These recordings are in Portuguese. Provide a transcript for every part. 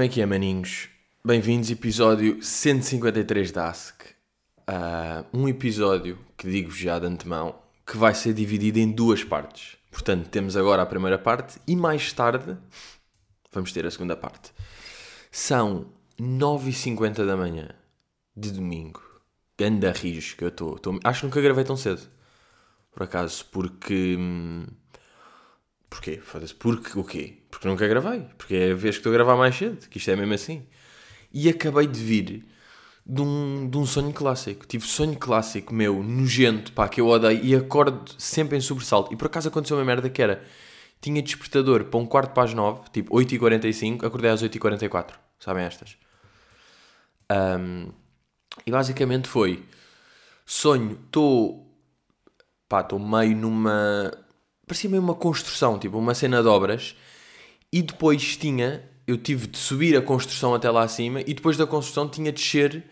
Como é que é, maninhos? Bem-vindos, episódio 153 da ASC. Uh, um episódio que digo já de antemão que vai ser dividido em duas partes. Portanto, temos agora a primeira parte e mais tarde vamos ter a segunda parte. São 9h50 da manhã de domingo. Ganda rios que eu estou. Acho que nunca gravei tão cedo. Por acaso, porque. Hum, Porquê? Foda-se. Porque o quê? Porque nunca gravei. Porque é a vez que estou a gravar mais cedo. Que isto é mesmo assim. E acabei de vir de um, de um sonho clássico. Tive sonho clássico meu, nojento, pá, que eu odeio. E acordo sempre em sobressalto. E por acaso aconteceu uma merda que era... Tinha despertador para um quarto para as nove, tipo 8h45, acordei às 8h44. Sabem estas? Um, e basicamente foi... Sonho, estou... Pá, estou meio numa parecia meio uma construção, tipo uma cena de obras, e depois tinha, eu tive de subir a construção até lá acima, e depois da construção tinha de descer,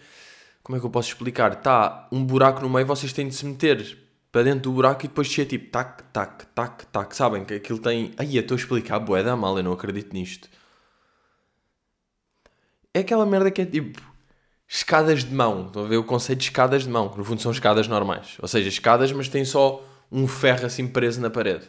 como é que eu posso explicar? Está um buraco no meio, vocês têm de se meter para dentro do buraco e depois descer tipo tac, tac, tac, tac, sabem que aquilo tem... Aí eu estou a explicar, boé da mal, eu não acredito nisto. É aquela merda que é tipo escadas de mão, estão a ver o conceito de escadas de mão, no fundo são escadas normais, ou seja, escadas mas tem só um ferro assim preso na parede.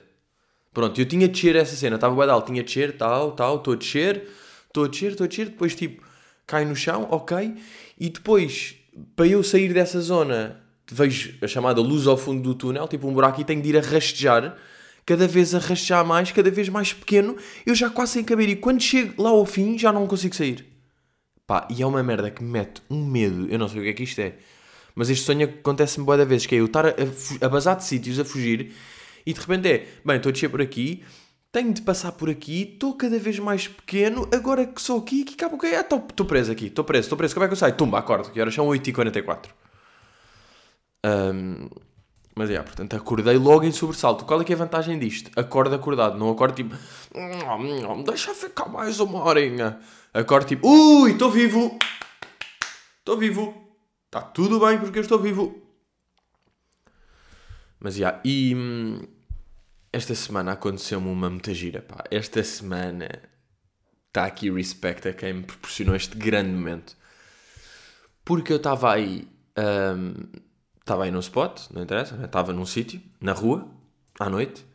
Pronto, eu tinha de descer essa cena, estava badal, tinha de descer, tal, tal, estou a descer, estou a descer, estou a descer, depois tipo, cai no chão, ok, e depois, para eu sair dessa zona, vejo a chamada luz ao fundo do túnel, tipo um buraco, e tenho de ir a rastejar, cada vez a rastejar mais, cada vez mais pequeno, eu já quase sem caber, e quando chego lá ao fim, já não consigo sair. Pá, e é uma merda que me mete um medo, eu não sei o que é que isto é. Mas este sonho acontece-me boa da vez, que é eu estar a, a, a basar de sítios, a fugir, e de repente é, bem, estou a descer por aqui, tenho de passar por aqui, estou cada vez mais pequeno, agora que sou aqui, que acabo que é, estou preso aqui, estou preso, estou preso, como é que eu saio? Tumba, acordo, que horas são 8h44. Um, mas é, portanto, acordei logo em sobressalto. Qual é que é a vantagem disto? Acordo acordado, não acordo tipo, deixa ficar mais uma horinha. Acordo tipo, ui, estou vivo, estou vivo. Está tudo bem porque eu estou vivo. Mas já, yeah, e hum, esta semana aconteceu-me uma muita gira, pá. Esta semana está aqui respeito a quem me proporcionou este grande momento. Porque eu estava aí, estava um, aí no spot, não interessa, estava né? num sítio, na rua, à noite,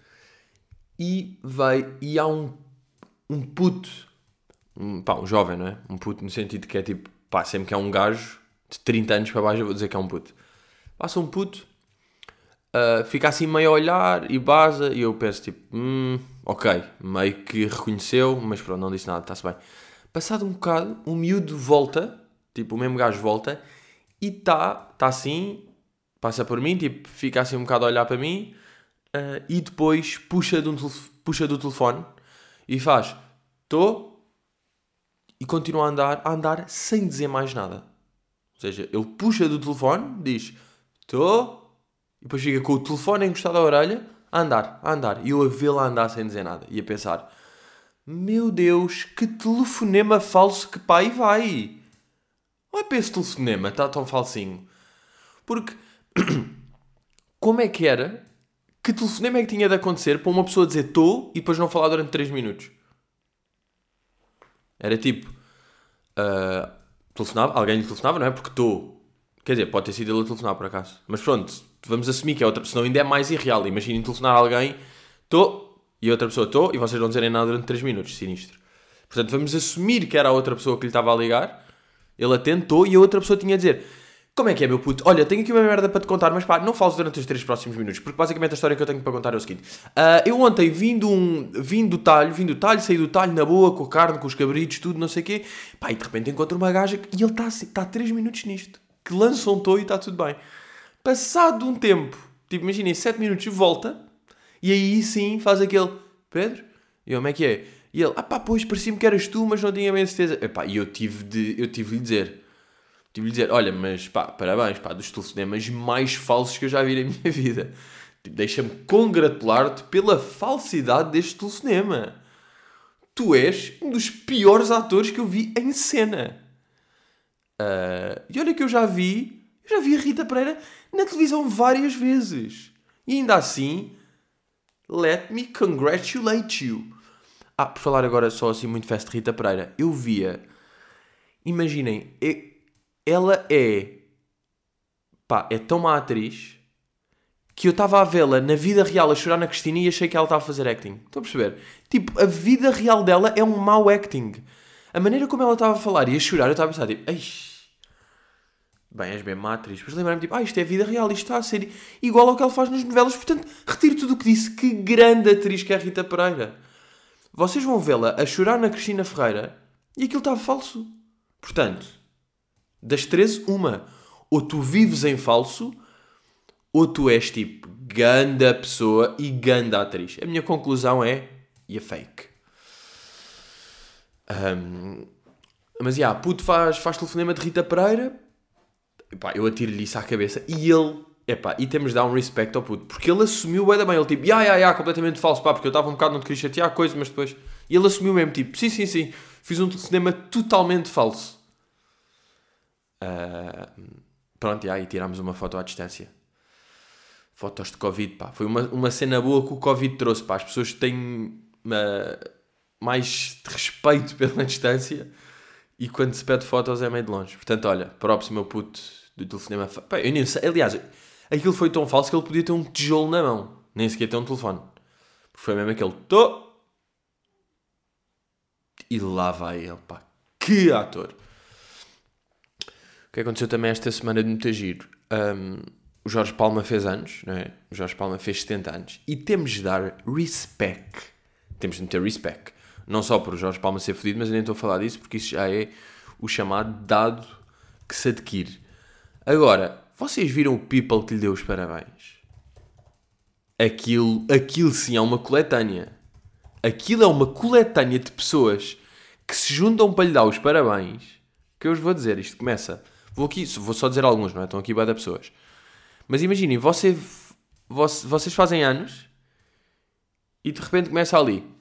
e veio, e há um, um puto, um, pá, um jovem, não é? Um puto no sentido que é tipo, pá, sempre que é um gajo, de 30 anos para baixo, eu vou dizer que é um puto. Passa um puto, uh, fica assim meio a olhar e baza, e eu penso tipo, hum, ok, meio que reconheceu, mas pronto, não disse nada, está-se bem. Passado um bocado, o miúdo volta, tipo, o mesmo gajo volta, e está tá assim, passa por mim, tipo, fica assim um bocado a olhar para mim, uh, e depois puxa, de um puxa do telefone e faz, estou, e continua a andar, a andar sem dizer mais nada. Ou seja, ele puxa do telefone, diz estou, e depois fica com o telefone encostado à orelha, a andar, a andar. E eu a vê-lo a andar sem dizer nada. E a pensar: Meu Deus, que telefonema falso que pai vai! Olha para esse telefonema, está tão falsinho. Porque, como é que era? Que telefonema é que tinha de acontecer para uma pessoa dizer estou e depois não falar durante 3 minutos? Era tipo. Uh, telefonava, alguém lhe telefonava, não é? Porque estou. Quer dizer, pode ter sido ele a telefonar por acaso. Mas pronto, vamos assumir que é outra. Senão ainda é mais irreal. Imaginem telefonar alguém, estou, e outra pessoa estou, e vocês não dizerem nada durante 3 minutos. Sinistro. Portanto, vamos assumir que era a outra pessoa que lhe estava a ligar, ele atentou e a outra pessoa tinha a dizer: como é que é, meu puto? Olha, tenho aqui uma merda para te contar, mas pá, não fales durante os três próximos minutos, porque basicamente a história que eu tenho para contar é o seguinte. Uh, eu ontem vim, de um, vim do talho, vim do talho, saí do talho na boa, com a carne, com os cabritos, tudo, não sei o quê. Pá, e de repente encontro uma gaja e ele está assim, está três minutos nisto. Que lança um touro e está tudo bem. Passado um tempo, tipo, imaginem, sete minutos, volta, e aí sim faz aquele, Pedro, e como é que é? E ele, ah pá, pois, parecia-me que eras tu, mas não tinha bem certeza. Epá, e eu tive de, eu tive de lhe dizer Tive-lhe dizer, olha, mas pá, parabéns, pá, dos telefonemas mais falsos que eu já vi na minha vida. Tipo, Deixa-me congratular-te pela falsidade deste telefonema. Tu és um dos piores atores que eu vi em cena. Uh, e olha que eu já vi, eu já vi a Rita Pereira na televisão várias vezes. E ainda assim, let me congratulate you. Ah, por falar agora só assim muito festa Rita Pereira, eu via. Imaginem, ela é. Pá, é tão má atriz que eu estava a vê-la na vida real a chorar na Cristina e achei que ela estava a fazer acting. Estão a perceber? Tipo, a vida real dela é um mau acting. A maneira como ela estava a falar e a chorar, eu estava a pensar, tipo, bem, és bem má atriz. Mas lembrar-me, tipo, ah, isto é vida real, isto está a ser igual ao que ela faz nas novelas. Portanto, retiro tudo o que disse. Que grande atriz que é a Rita Pereira. Vocês vão vê-la a chorar na Cristina Ferreira e aquilo estava falso. Portanto, das 13, uma. Ou tu vives em falso, ou tu és tipo ganda pessoa e ganda atriz. A minha conclusão é, e a fake. Ahm, mas, já, puto faz, faz telefonema de Rita Pereira, Epá, eu atiro-lhe isso à cabeça e ele, epá, e temos de dar um respeito ao puto, porque ele assumiu da bem, ele tipo, ya, ya, ya, completamente falso, pá, porque eu estava um bocado, não te queria chatear, coisa, mas depois, e ele assumiu mesmo, tipo, sim, sim, sim, fiz um cinema totalmente falso. Ah, pronto, e aí tirámos uma foto à distância. Fotos de Covid, pá, foi uma, uma cena boa que o Covid trouxe, pá, as pessoas têm ah, mais respeito pela distância e quando se pede fotos é meio de longe. Portanto, olha, próximo meu puto do telefonema. Pá, eu nem sei. Aliás, aquilo foi tão falso que ele podia ter um tijolo na mão. Nem sequer ter um telefone. Porque foi mesmo aquele. Tô! E lá vai ele, pá. Que ator! O que aconteceu também esta semana de muito giro? Um, o Jorge Palma fez anos, não é? O Jorge Palma fez 70 anos. E temos de dar respect. Temos de meter respect. Não só por Jorge Palma ser fodido, mas eu nem estou a falar disso porque isso já é o chamado dado que se adquire. Agora, vocês viram o People que lhe deu os parabéns? Aquilo, aquilo sim é uma coletânea. Aquilo é uma coletânea de pessoas que se juntam para lhe dar os parabéns. Que eu vos vou dizer, isto começa. Vou aqui, vou só dizer alguns, não é? Estão aqui de pessoas. Mas imaginem, você, voce- vocês fazem anos e de repente começa ali.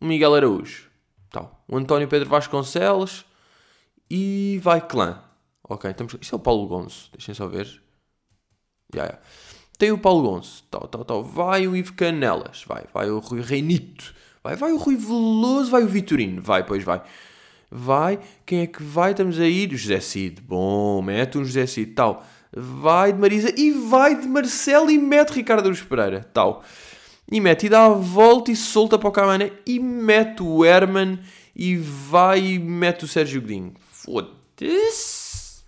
O Miguel Araújo. Tal. O António Pedro Vasconcelos. E vai clã. Ok, estamos... Isto é o Paulo Gonço. Deixem só ver. Já, já. Tem o Paulo Gonço. Tal, tal, tal. Vai o Ivo Canelas. Vai. Vai o Rui Reinito. Vai. Vai o Rui Veloso. Vai o Vitorino. Vai, pois vai. Vai. Quem é que vai? Estamos a ir. José Cid. Bom, mete um José Cid. Tal. Vai de Marisa. E vai de Marcelo. E mete Ricardo Aruz Pereira. Tal. E mete e dá a volta e solta para o Camané. E mete o Herman. E vai e mete o Sérgio Godinho. Foda-se.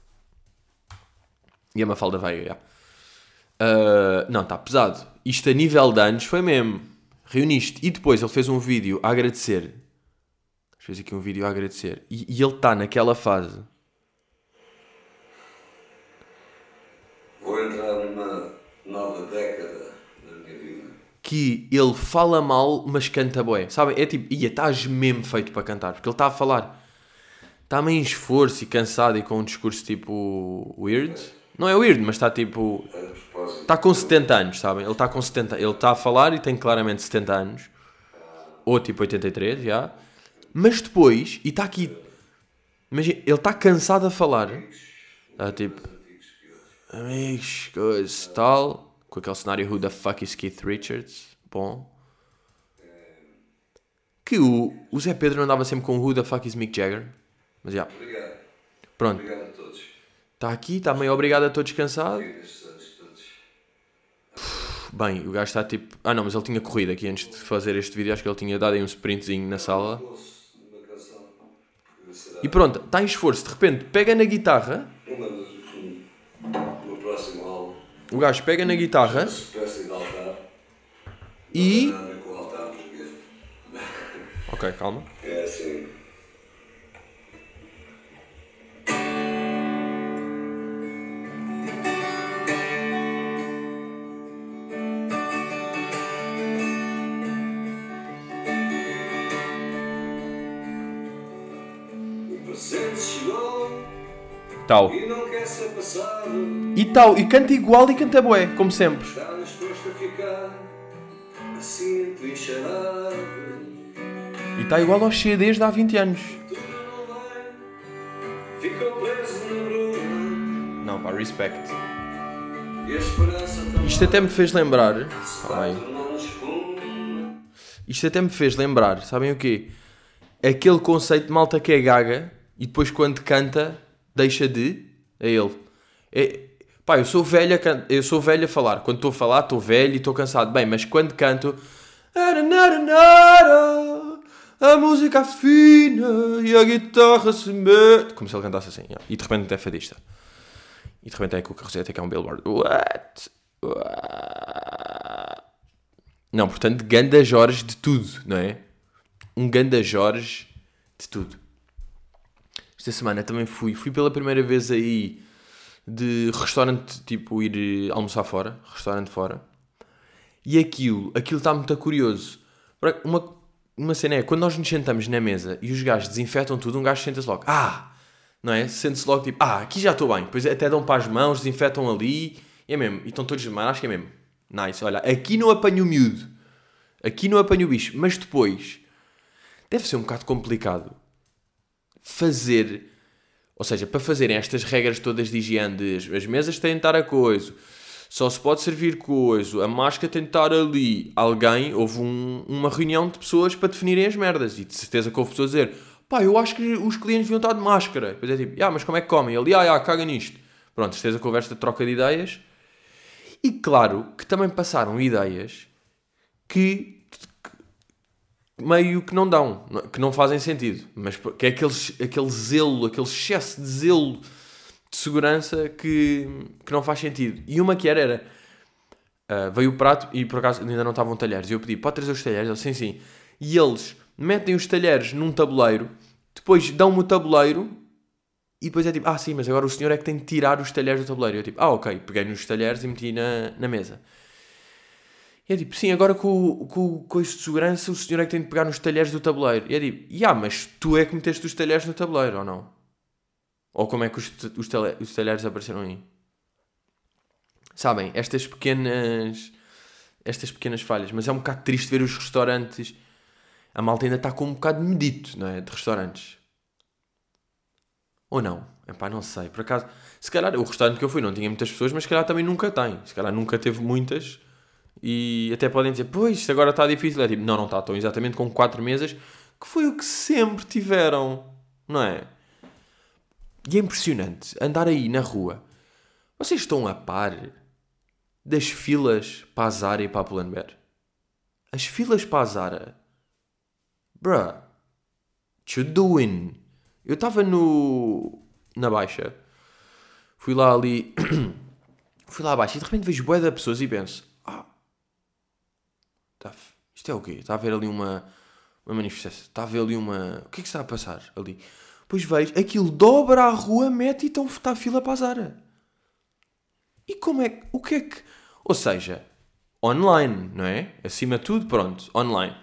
E a Mafalda vai, já. Uh, não, está pesado. Isto a nível de anos foi mesmo. Reuniste. E depois ele fez um vídeo a agradecer. Fez aqui um vídeo a agradecer. E, e ele está naquela fase. Vou entrar numa nova década da minha vida. Que ele fala mal, mas canta bué. Sabem? É tipo, ia, estás mesmo feito para cantar. Porque ele está a falar. Está meio em esforço e cansado e com um discurso tipo. weird. Não é weird, mas está tipo. Está com 70 anos, sabem? Ele está com 70. Ele está a falar e tem claramente 70 anos. Ou tipo 83, já. Mas depois, e está aqui. Imagina, ele está cansado a falar. Está tipo. Amigos, coisa tal. Com aquele cenário Who the fuck is Keith Richards? Bom. Que o, o Zé Pedro andava sempre com Who the fuck is Mick Jagger. Mas já. obrigado. Pronto. Obrigado a todos. Está aqui, está meio obrigado a todos cansado. Fico estes anos todos. Bem, o gajo está tipo. Ah não, mas ele tinha corrido aqui antes de fazer este vídeo. Acho que ele tinha dado aí um sprintzinho na sala. E pronto, está em esforço. De repente, pega na guitarra. uma dos um, no próximo álbum. O gajo pega na guitarra e. Ok, calma. É assim. Tal. E tal. E canta igual e canta bué, como sempre. A ficar assim. E está igual aos CDs de há 20 anos. Não pá, respect. Isto até me fez lembrar. espuma. Isto até me fez lembrar, sabem o quê? Aquele conceito de malta que é gaga e depois quando canta deixa de. É ele. É, pá, eu sou velha, eu sou velha a falar. Quando estou a falar, estou velho e estou cansado. Bem, mas quando canto. A música afina e a guitarra se mete. Como se ele cantasse assim. E de repente é fadista. E de repente é com o carroseta que é um billboard. What? What? Não, portanto, ganda Jorge de tudo, não é? Um ganda Jorge de tudo. Esta semana também fui. Fui pela primeira vez aí de restaurante, tipo, ir almoçar fora. Restaurante fora. E aquilo, aquilo está muito curioso. Uma, uma cena é, quando nós nos sentamos na mesa e os gajos desinfetam tudo, um gajo senta-se logo, ah, não é? Sente-se logo tipo, ah, aqui já estou bem. Depois até dão para as mãos, desinfetam ali, é mesmo. E estão todos mas acho que é mesmo. Nice, olha, aqui não apanho o miúdo. Aqui não apanho o bicho. Mas depois, deve ser um bocado complicado fazer, ou seja, para fazerem estas regras todas de higiene, as mesas têm de estar a coisa, só se pode servir coisa, a máscara tem de estar ali. Alguém, houve um, uma reunião de pessoas para definirem as merdas, e de certeza que houve pessoas a dizer pá, eu acho que os clientes deviam estar de máscara. Depois é tipo, ah, mas como é que comem? Ele, ah, ah, caga nisto. Pronto, certeza que houve esta troca de ideias. E claro que também passaram ideias que meio que não dão, que não fazem sentido. Mas que é aquele, aquele zelo, aquele excesso de zelo de segurança que, que não faz sentido. E uma que era, era uh, veio o prato e por acaso ainda não estavam talheres. E eu pedi, pode trazer os talheres? Ele, sim, sim. E eles metem os talheres num tabuleiro, depois dão-me o tabuleiro e depois é tipo, ah sim, mas agora o senhor é que tem de tirar os talheres do tabuleiro. E eu tipo, ah ok, peguei nos talheres e meti na, na mesa. E é tipo, sim, agora com, com, com isso de segurança o senhor é que tem de pegar nos talheres do tabuleiro. E é tipo, ah, yeah, mas tu é que meteste os talheres no tabuleiro, ou não? Ou como é que os, os, os talheres apareceram aí? Sabem, estas pequenas estas pequenas falhas, mas é um bocado triste ver os restaurantes a malta ainda está com um bocado medito, não é? De restaurantes. Ou não? Epá, não sei. Por acaso, se calhar o restaurante que eu fui não tinha muitas pessoas, mas se calhar também nunca tem. Se calhar nunca teve muitas. E até podem dizer, pois, isto agora está difícil. É tipo, não, não está. Estão exatamente com quatro mesas, que foi o que sempre tiveram, não é? E é impressionante andar aí na rua. Vocês estão a par das filas para a Zara e para a Pull&Bear? As filas para a Zara Bruh, what you doing? Eu estava no. na baixa. Fui lá ali. fui lá abaixo e de repente vejo boé de pessoas e penso: Ah, tá, isto é o quê? Está a ver ali uma, uma manifestação. Está a ver ali uma. O que é que está a passar ali? Pois vejo, aquilo dobra a rua, mete e então está a fila para a Zara. E como é que. O que é que. Ou seja, online, não é? Acima de tudo, pronto, online.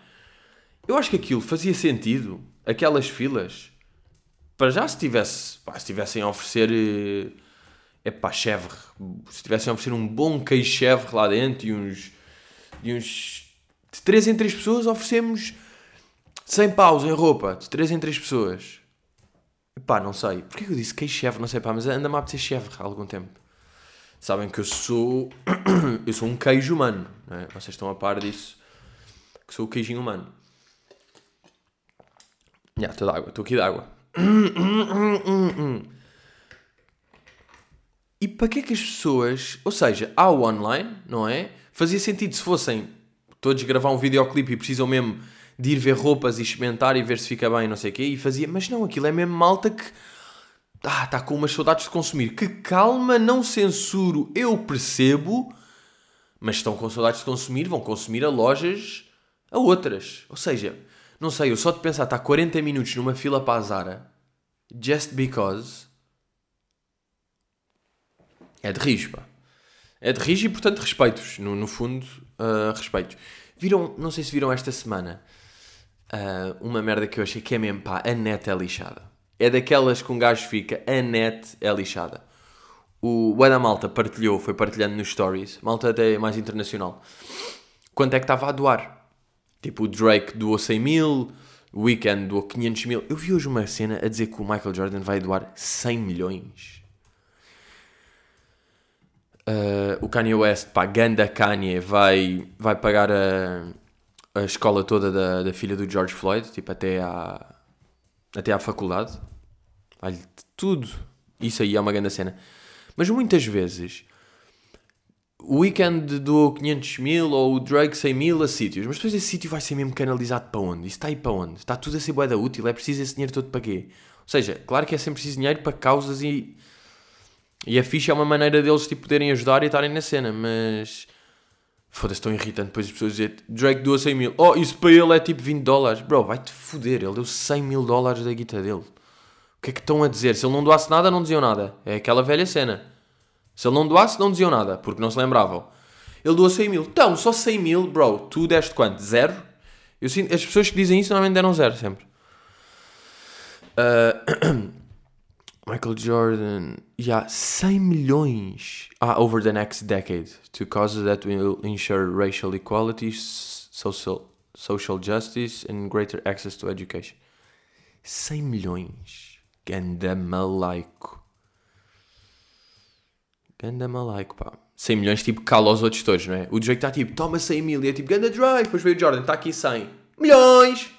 Eu acho que aquilo fazia sentido, aquelas filas, para já se tivesse, pá, se tivessem a oferecer, é pá, chèvre, se tivessem a oferecer um bom queijo chèvre lá dentro e uns, e uns, de 3 em 3 pessoas oferecemos 100 paus em roupa, de 3 em 3 pessoas. Pá, não sei. Porquê que eu disse queijo chèvre? Não sei, pá, mas anda-me a apetecer chèvre há algum tempo. Sabem que eu sou, eu sou um queijo humano, não é? Vocês estão a par disso, que sou o queijinho humano. Já, estou de água, estou aqui de água. E para que é que as pessoas. Ou seja, há o online, não é? Fazia sentido se fossem todos gravar um videoclipe e precisam mesmo de ir ver roupas e experimentar e ver se fica bem, não sei o quê. E fazia. Mas não, aquilo é mesmo malta que. Ah, está com umas saudades de consumir. Que calma, não censuro, eu percebo. Mas estão com saudades de consumir, vão consumir a lojas a outras. Ou seja, não sei, eu só de pensar estar 40 minutos numa fila para a Zara, just because. É de risco. É de risco e, portanto, respeito-vos. No, no fundo, respeito. Viram, não sei se viram esta semana, uh, uma merda que eu achei que é mesmo, pá, a net é lixada. É daquelas que um gajo fica, a net é lixada. O Bué Malta partilhou, foi partilhando nos stories, Malta até mais internacional. Quanto é que estava a doar? Tipo, o Drake doou 100 mil, o Weekend doou 500 mil. Eu vi hoje uma cena a dizer que o Michael Jordan vai doar 100 milhões. Uh, o Kanye West, pá, ganda Kanye, vai, vai pagar a, a escola toda da, da filha do George Floyd, tipo, até à, até à faculdade. Olha, tudo. Isso aí é uma grande cena. Mas muitas vezes o Weekend doou 500 mil ou o Drake 100 mil a sítios, mas depois esse sítio vai ser mesmo canalizado para onde? Isso está aí para onde? Está tudo a ser boeda útil, é preciso esse dinheiro todo para quê? Ou seja, claro que é sempre preciso dinheiro para causas e. E a ficha é uma maneira deles tipo, poderem ajudar e estarem na cena, mas. Foda-se, tão irritante depois as pessoas dizerem Drake doou 100 mil. Oh, isso para ele é tipo 20 dólares. Bro, vai-te foder, ele deu 100 mil dólares da guita dele. O que é que estão a dizer? Se ele não doasse nada, não diziam nada. É aquela velha cena. Se ele não doasse, não diziam nada, porque não se lembravam. Ele doou 100 mil. Então, só 100 mil, bro. Tu deste quanto? Zero? Eu sinto, as pessoas que dizem isso normalmente deram zero, sempre. Uh, Michael Jordan. Yeah, 100 milhões. Ah, over the next decade. To causes that will ensure racial equality, social, social justice and greater access to education. 100 milhões. Ganda malaico. Ganda malaico, pá. 100 milhões, tipo, cala os outros todos, não é? O Drake está tipo, toma 100 mil. E é tipo, ganda Drake. Depois veio o Jordan, está aqui 100. Milhões!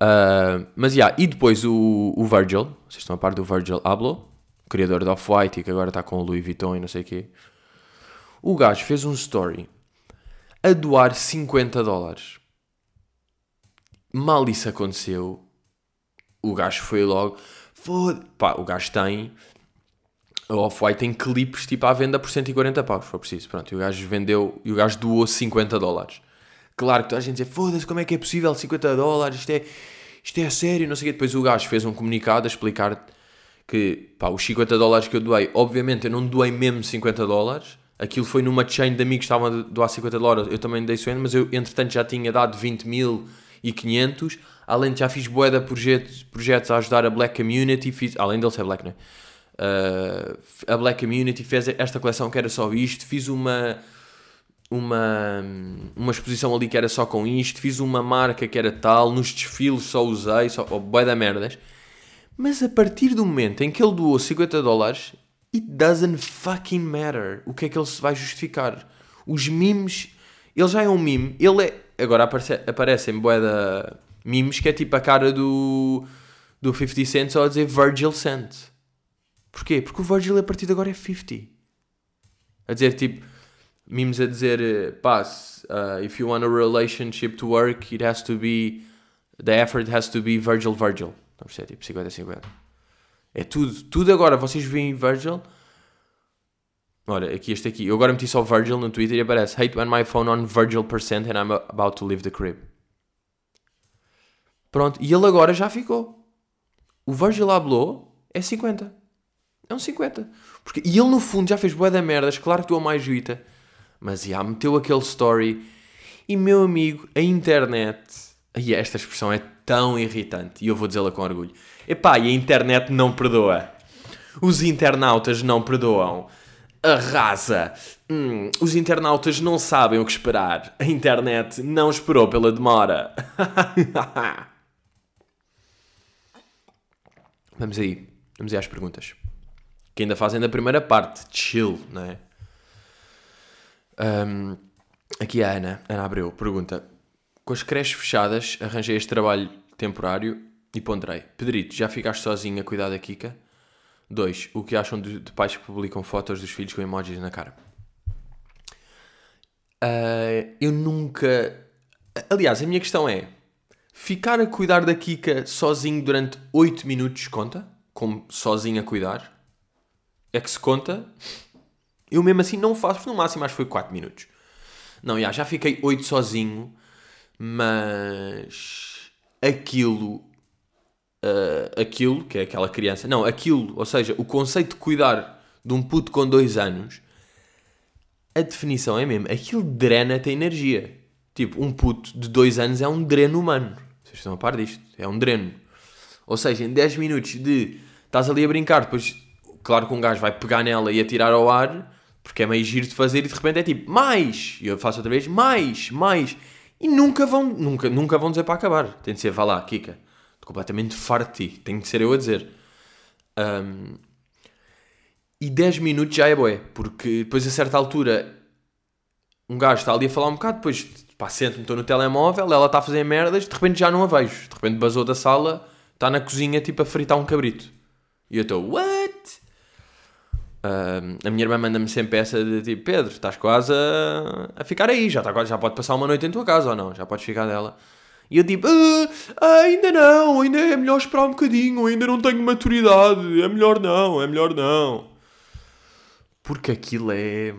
Uh, mas, yeah, e depois o, o Virgil. Vocês estão a par do Virgil Abloh. Criador da Off-White e que agora está com o Louis Vuitton e não sei o quê. O gajo fez um story a doar 50 dólares. Mal isso aconteceu, o gajo foi logo. Foda. Pá, o gajo tem a Off-White tem clipes tipo à venda por 140 paus, for preciso. Pronto, e o gajo vendeu, e o gajo doou 50 dólares. Claro que toda a gente diz, foda-se, como é que é possível? 50 dólares, isto é, isto é sério, não sei o quê. Depois o gajo fez um comunicado a explicar que, pá, os 50 dólares que eu doei, obviamente eu não doei mesmo 50 dólares, aquilo foi numa chain de amigos que estavam a doar 50 dólares, eu também dei isso mas eu entretanto já tinha dado 20 mil e 500, além de já fiz boeda projetos, projetos a ajudar a Black Community, fiz, além dele ser Black, não é? Uh, a Black Community fez esta coleção que era só isto, fiz uma, uma, uma exposição ali que era só com isto, fiz uma marca que era tal, nos desfiles só usei, só, oh, bué da merdas. Mas a partir do momento em que ele doou 50 dólares, it doesn't fucking matter. O que é que ele se vai justificar? Os memes, ele já é um meme, ele é, agora aparece, aparecem bué da memes que é tipo a cara do, do 50 Cent só a dizer Virgil Cent. Porquê? Porque o Virgil a partir de agora é 50. A dizer tipo, memes a dizer, pá, uh, if you want a relationship to work, it has to be, the effort has to be Virgil Virgil. Não percebe? Tipo 50-50. É tudo, tudo agora. Vocês veem Virgil. Olha, aqui este aqui. Eu agora meti só Virgil no Twitter e aparece Hate when my phone on Virgil percent and I'm about to leave the crib. Pronto. E ele agora já ficou. O Virgil hablou é 50. É um 50. Porque, e ele no fundo já fez bué da merdas, claro que doou mais juíta. Mas já meteu aquele story. E meu amigo, a internet. E esta expressão é tão irritante. E eu vou dizê-la com orgulho. Epá, e a internet não perdoa. Os internautas não perdoam. Arrasa. Hum, os internautas não sabem o que esperar. A internet não esperou pela demora. Vamos aí. Vamos aí às perguntas que ainda fazem da primeira parte, chill, não é? Um, aqui a Ana, Ana Abreu, pergunta: Com as creches fechadas, arranjei este trabalho temporário e ponderei. Pedrito, já ficaste sozinho a cuidar da Kika? 2. O que acham de, de, pais que publicam fotos dos filhos com emojis na cara? Uh, eu nunca. Aliás, a minha questão é: ficar a cuidar da Kika sozinho durante 8 minutos conta? Como sozinho a cuidar? é que se conta. Eu mesmo assim não faço, no máximo acho que foi 4 minutos. Não, já, já fiquei 8 sozinho, mas aquilo, uh, aquilo, que é aquela criança, não, aquilo, ou seja, o conceito de cuidar de um puto com 2 anos, a definição é mesmo, aquilo drena-te energia. Tipo, um puto de 2 anos é um dreno humano. Vocês estão a par disto? É um dreno. Ou seja, em 10 minutos de estás ali a brincar, depois claro que um gajo vai pegar nela e atirar ao ar, porque é meio giro de fazer e de repente é tipo, mais! E eu faço outra vez, mais, mais. E nunca vão, nunca, nunca vão dizer para acabar. Tem de ser, vá lá, Kika. Estou completamente farto de ti. Tem de ser eu a dizer. Um, e 10 minutos já é boé, porque depois a certa altura um gajo está ali a falar um bocado, depois Pá, sento-me, estou no telemóvel, ela está a fazer merdas, de repente já não a vejo. De repente basou da sala, está na cozinha, tipo, a fritar um cabrito. E eu estou, what? Uh, a minha irmã manda-me sempre essa de tipo, Pedro, estás quase a, a ficar aí, já, está, já pode passar uma noite em tua casa ou não, já podes ficar dela. E eu tipo, ah, ainda não, ainda é melhor esperar um bocadinho, ainda não tenho maturidade, é melhor não, é melhor não. Porque aquilo é.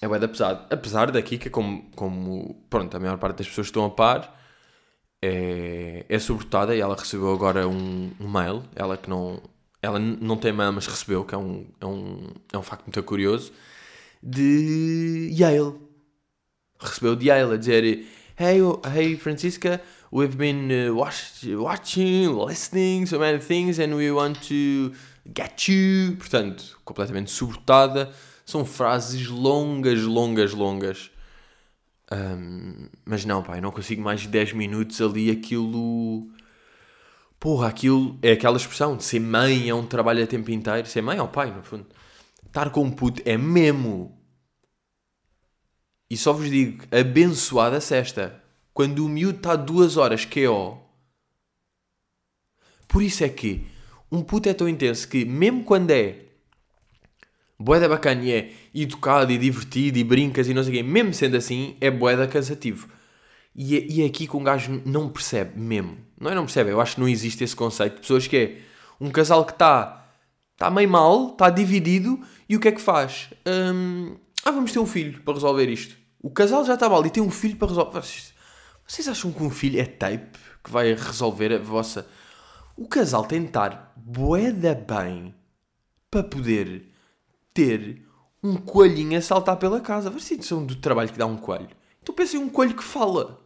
É bué da pesado. Apesar daqui que, como, como pronto, a maior parte das pessoas estão a par, é, é sobretada e ela recebeu agora um, um mail, ela que não. Ela não tem mail, mas recebeu, que é um, é um, é um facto muito curioso, de Yale. Recebeu de Yale a dizer hey, hey, Francisca, we've been uh, watch, watching, listening so many things and we want to get you. Portanto, completamente sobretada. São frases longas, longas, longas. Um, mas não, pai, não consigo mais de 10 minutos ali aquilo. Porra, aquilo é aquela expressão de ser mãe é um trabalho a tempo inteiro. Ser mãe ou pai, no fundo. Estar com um puto é mesmo e só vos digo, abençoada sexta. Quando o miúdo está duas horas QO. Por isso é que um puto é tão intenso que, mesmo quando é boeda bacana e é educado e divertido e brincas e não sei o quê, mesmo sendo assim, é boeda cansativo. E é, e é aqui que um gajo não percebe mesmo. Não é não percebe, eu acho que não existe esse conceito de pessoas que é um casal que está está meio mal, está dividido e o que é que faz? Hum, ah, vamos ter um filho para resolver isto. O casal já está mal e tem um filho para resolver. Vocês acham que um filho é tape que vai resolver a vossa. O casal tem de estar boeda bem para poder ter um coelhinho a saltar pela casa. Vocês são do trabalho que dá um coelho. Então pensem um coelho que fala.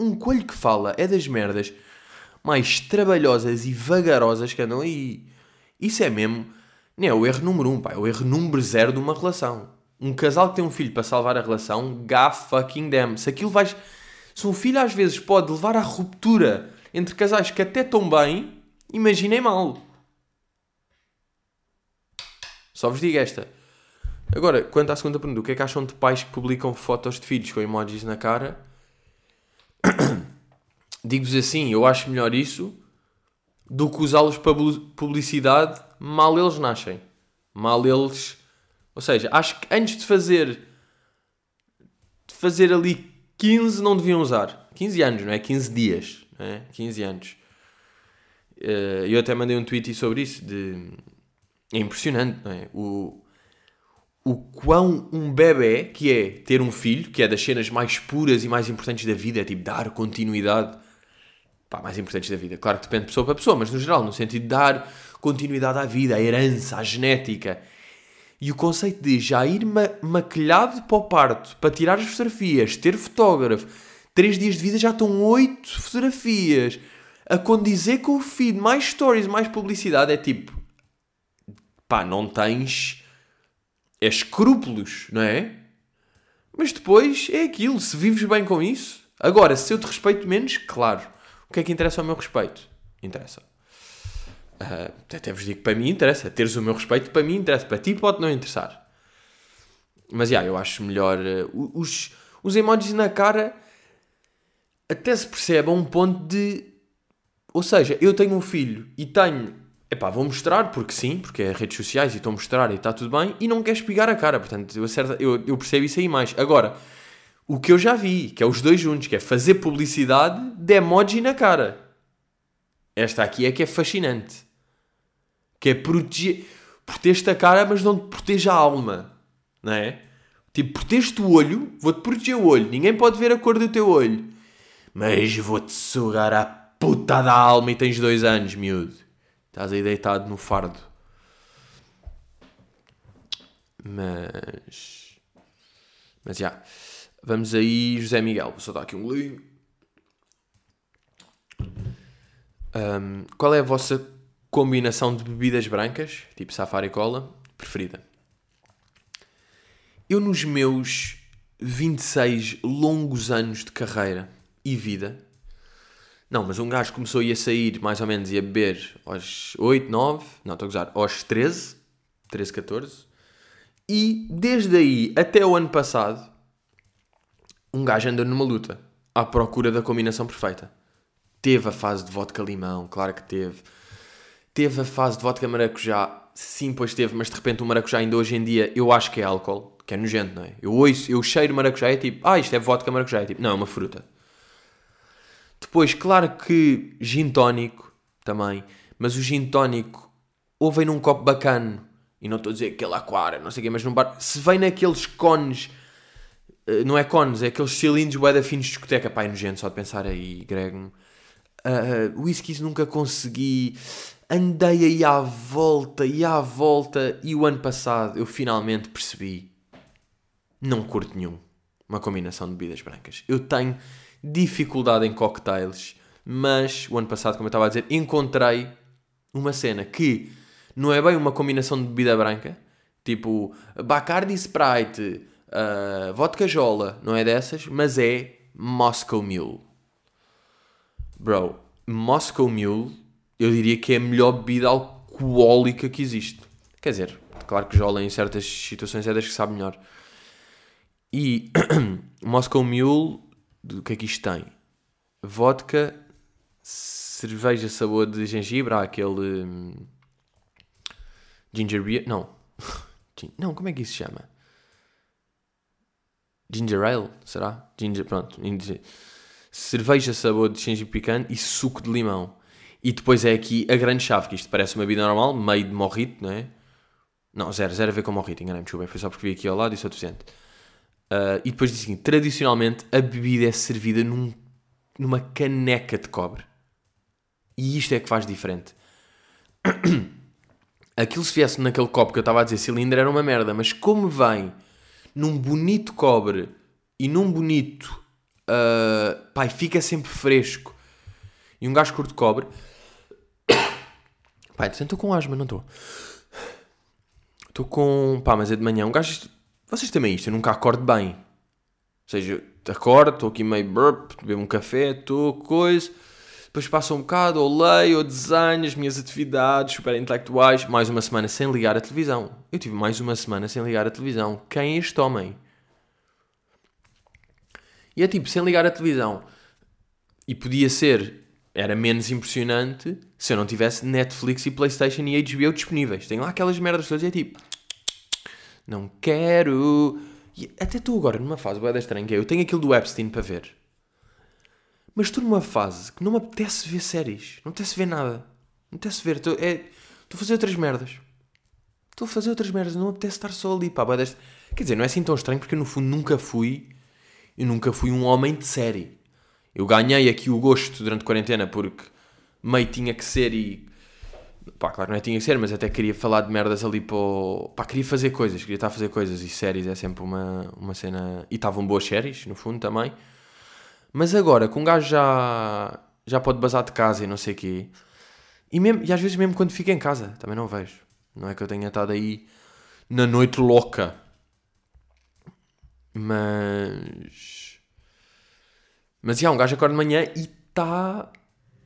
Um coelho que fala é das merdas mais trabalhosas e vagarosas que andam aí. Isso é mesmo. Não é o erro número um, pá. É o erro número zero de uma relação um casal que tem um filho para salvar a relação, god fucking damn. Se aquilo vais. Se um filho às vezes pode levar à ruptura entre casais que até estão bem, imaginem mal. Só vos digo esta. Agora, quanto à segunda pergunta, o que é que acham de pais que publicam fotos de filhos com emojis na cara? Digo-vos assim, eu acho melhor isso do que usá-los para publicidade mal eles nascem. Mal eles ou seja, acho que antes de fazer de fazer ali 15 não deviam usar. 15 anos, não é? 15 dias, não é? 15 anos. Eh, eu até mandei um tweet sobre isso. De... É impressionante, não é? O, o quão um bebê, que é ter um filho, que é das cenas mais puras e mais importantes da vida, é tipo dar continuidade. Pá, mais importantes da vida. Claro que depende de pessoa para pessoa, mas no geral, no sentido de dar continuidade à vida, à herança, à genética. E o conceito de já ir ma maquilhado para o parto, para tirar as fotografias, ter fotógrafo, três dias de vida já estão oito fotografias, a condizer com o feed, mais stories, mais publicidade, é tipo, pá, não tens é escrúpulos, não é? Mas depois é aquilo, se vives bem com isso. Agora, se eu te respeito menos, claro. O que é que interessa ao meu respeito? Interessa. Uh, até vos digo que para mim interessa. Teres o meu respeito, para mim interessa. Para ti pode não interessar. Mas, já, yeah, eu acho melhor... Uh, os, os emojis na cara até se percebe a um ponto de... Ou seja, eu tenho um filho e tenho... Epá, vou mostrar porque sim, porque é redes sociais e estou a mostrar e está tudo bem e não queres pegar a cara. Portanto, eu, acerto, eu, eu percebo isso aí mais. Agora, o que eu já vi, que é os dois juntos, que é fazer publicidade de emoji na cara. Esta aqui é que é fascinante. Que é proteger. Protege-te a cara, mas não te protege a alma. Não é? Tipo, protege-te o olho, vou-te proteger o olho. Ninguém pode ver a cor do teu olho. Mas vou-te sugar a puta da alma e tens dois anos, miúdo. Estás aí deitado no fardo. Mas. Mas já. Vamos aí, José Miguel. Vou só dar aqui um golinho. Um, qual é a vossa combinação de bebidas brancas, tipo Safari Cola, preferida. Eu, nos meus 26 longos anos de carreira e vida, não, mas um gajo começou a ir a sair mais ou menos e a beber aos 8, 9, não estou a gozar, aos 13, 13, 14, e desde aí até o ano passado, um gajo anda numa luta à procura da combinação perfeita. Teve a fase de vodka limão, claro que teve. Teve a fase de vodka maracujá, sim, pois teve, mas de repente o maracujá ainda hoje em dia eu acho que é álcool, que é nojento, não é? Eu ouço, eu cheiro maracujá e é tipo, ah, isto é vodka maracujá, é tipo, não, é uma fruta. Depois, claro que gin tónico também, mas o gin tónico ou vem num copo bacana, e não estou a dizer aquele aquário, não sei o quê, mas num bar, se vem naqueles cones, eh, não é cones, é aqueles cilindros bué da finos de discoteca, pá, é nojento só de pensar aí, grego. Uh, whiskies nunca consegui, andei aí à volta e à volta, e o ano passado eu finalmente percebi, não curto nenhum, uma combinação de bebidas brancas. Eu tenho dificuldade em cocktails, mas o ano passado, como eu estava a dizer, encontrei uma cena que não é bem uma combinação de bebida branca, tipo Bacardi Sprite, uh, vodka Jola, não é dessas, mas é Moscow Mule. Bro, Moscow Mule, eu diria que é a melhor bebida alcoólica que existe. Quer dizer, claro que Jola em certas situações é das que sabe melhor. E Moscow Mule, o que é que isto tem? Vodka, cerveja sabor de gengibre, há aquele hum, ginger beer, não, não, como é que isso se chama? Ginger ale, será? Ginger, pronto, cerveja sabor de gengibre picante e suco de limão. E depois é aqui a grande chave, que isto parece uma vida normal, meio de morrito, não é? Não, zero, zero a ver com morrito, enganei-me, desculpa, foi só porque vi aqui ao lado e sou deficiente. Uh, e depois diz assim, tradicionalmente a bebida é servida num, numa caneca de cobre. E isto é que faz diferente. Aquilo se viesse naquele copo que eu estava a dizer cilindro era uma merda, mas como vem num bonito cobre e num bonito. Uh, pai, fica sempre fresco. E um gajo curto cobre. Pai, estou com asma, não estou. Estou com. Pá, mas é de manhã. Um gajo. Vocês também isto, eu nunca acordo bem. Ou seja, acordo, estou aqui meio burp, bebo um café, estou coisa depois passa um bocado, ou leio, ou desenho as minhas atividades super intelectuais, mais uma semana sem ligar a televisão. Eu tive mais uma semana sem ligar a televisão. Quem é este homem? E é tipo, sem ligar a televisão. E podia ser, era menos impressionante se eu não tivesse Netflix e Playstation e HBO disponíveis. Tenho lá aquelas merdas todas e é tipo, não quero. E até estou agora numa fase boa estranha é, eu tenho aquilo do Epstein para ver. Mas estou numa fase que não me apetece ver séries. Não me apetece ver nada. Não me apetece ver. Estou, é, a fazer outras merdas. Estou a fazer outras merdas. Não me apetece estar só ali. Pá, deste... Quer dizer, não é assim tão estranho porque eu, no fundo nunca fui. Eu nunca fui um homem de série. Eu ganhei aqui o gosto durante a quarentena porque meio tinha que ser e. Pá, claro, não é tinha que ser, mas até queria falar de merdas ali para. Pá, queria fazer coisas, queria estar a fazer coisas e séries é sempre uma, uma cena. E estavam boas séries, no fundo também. Mas agora, com um gajo já, já pode bazar de casa e não sei o quê. E, mesmo, e às vezes mesmo quando fica em casa, também não vejo. Não é que eu tenha estado aí na noite louca. Mas... Mas, já, um gajo acorda de manhã e está...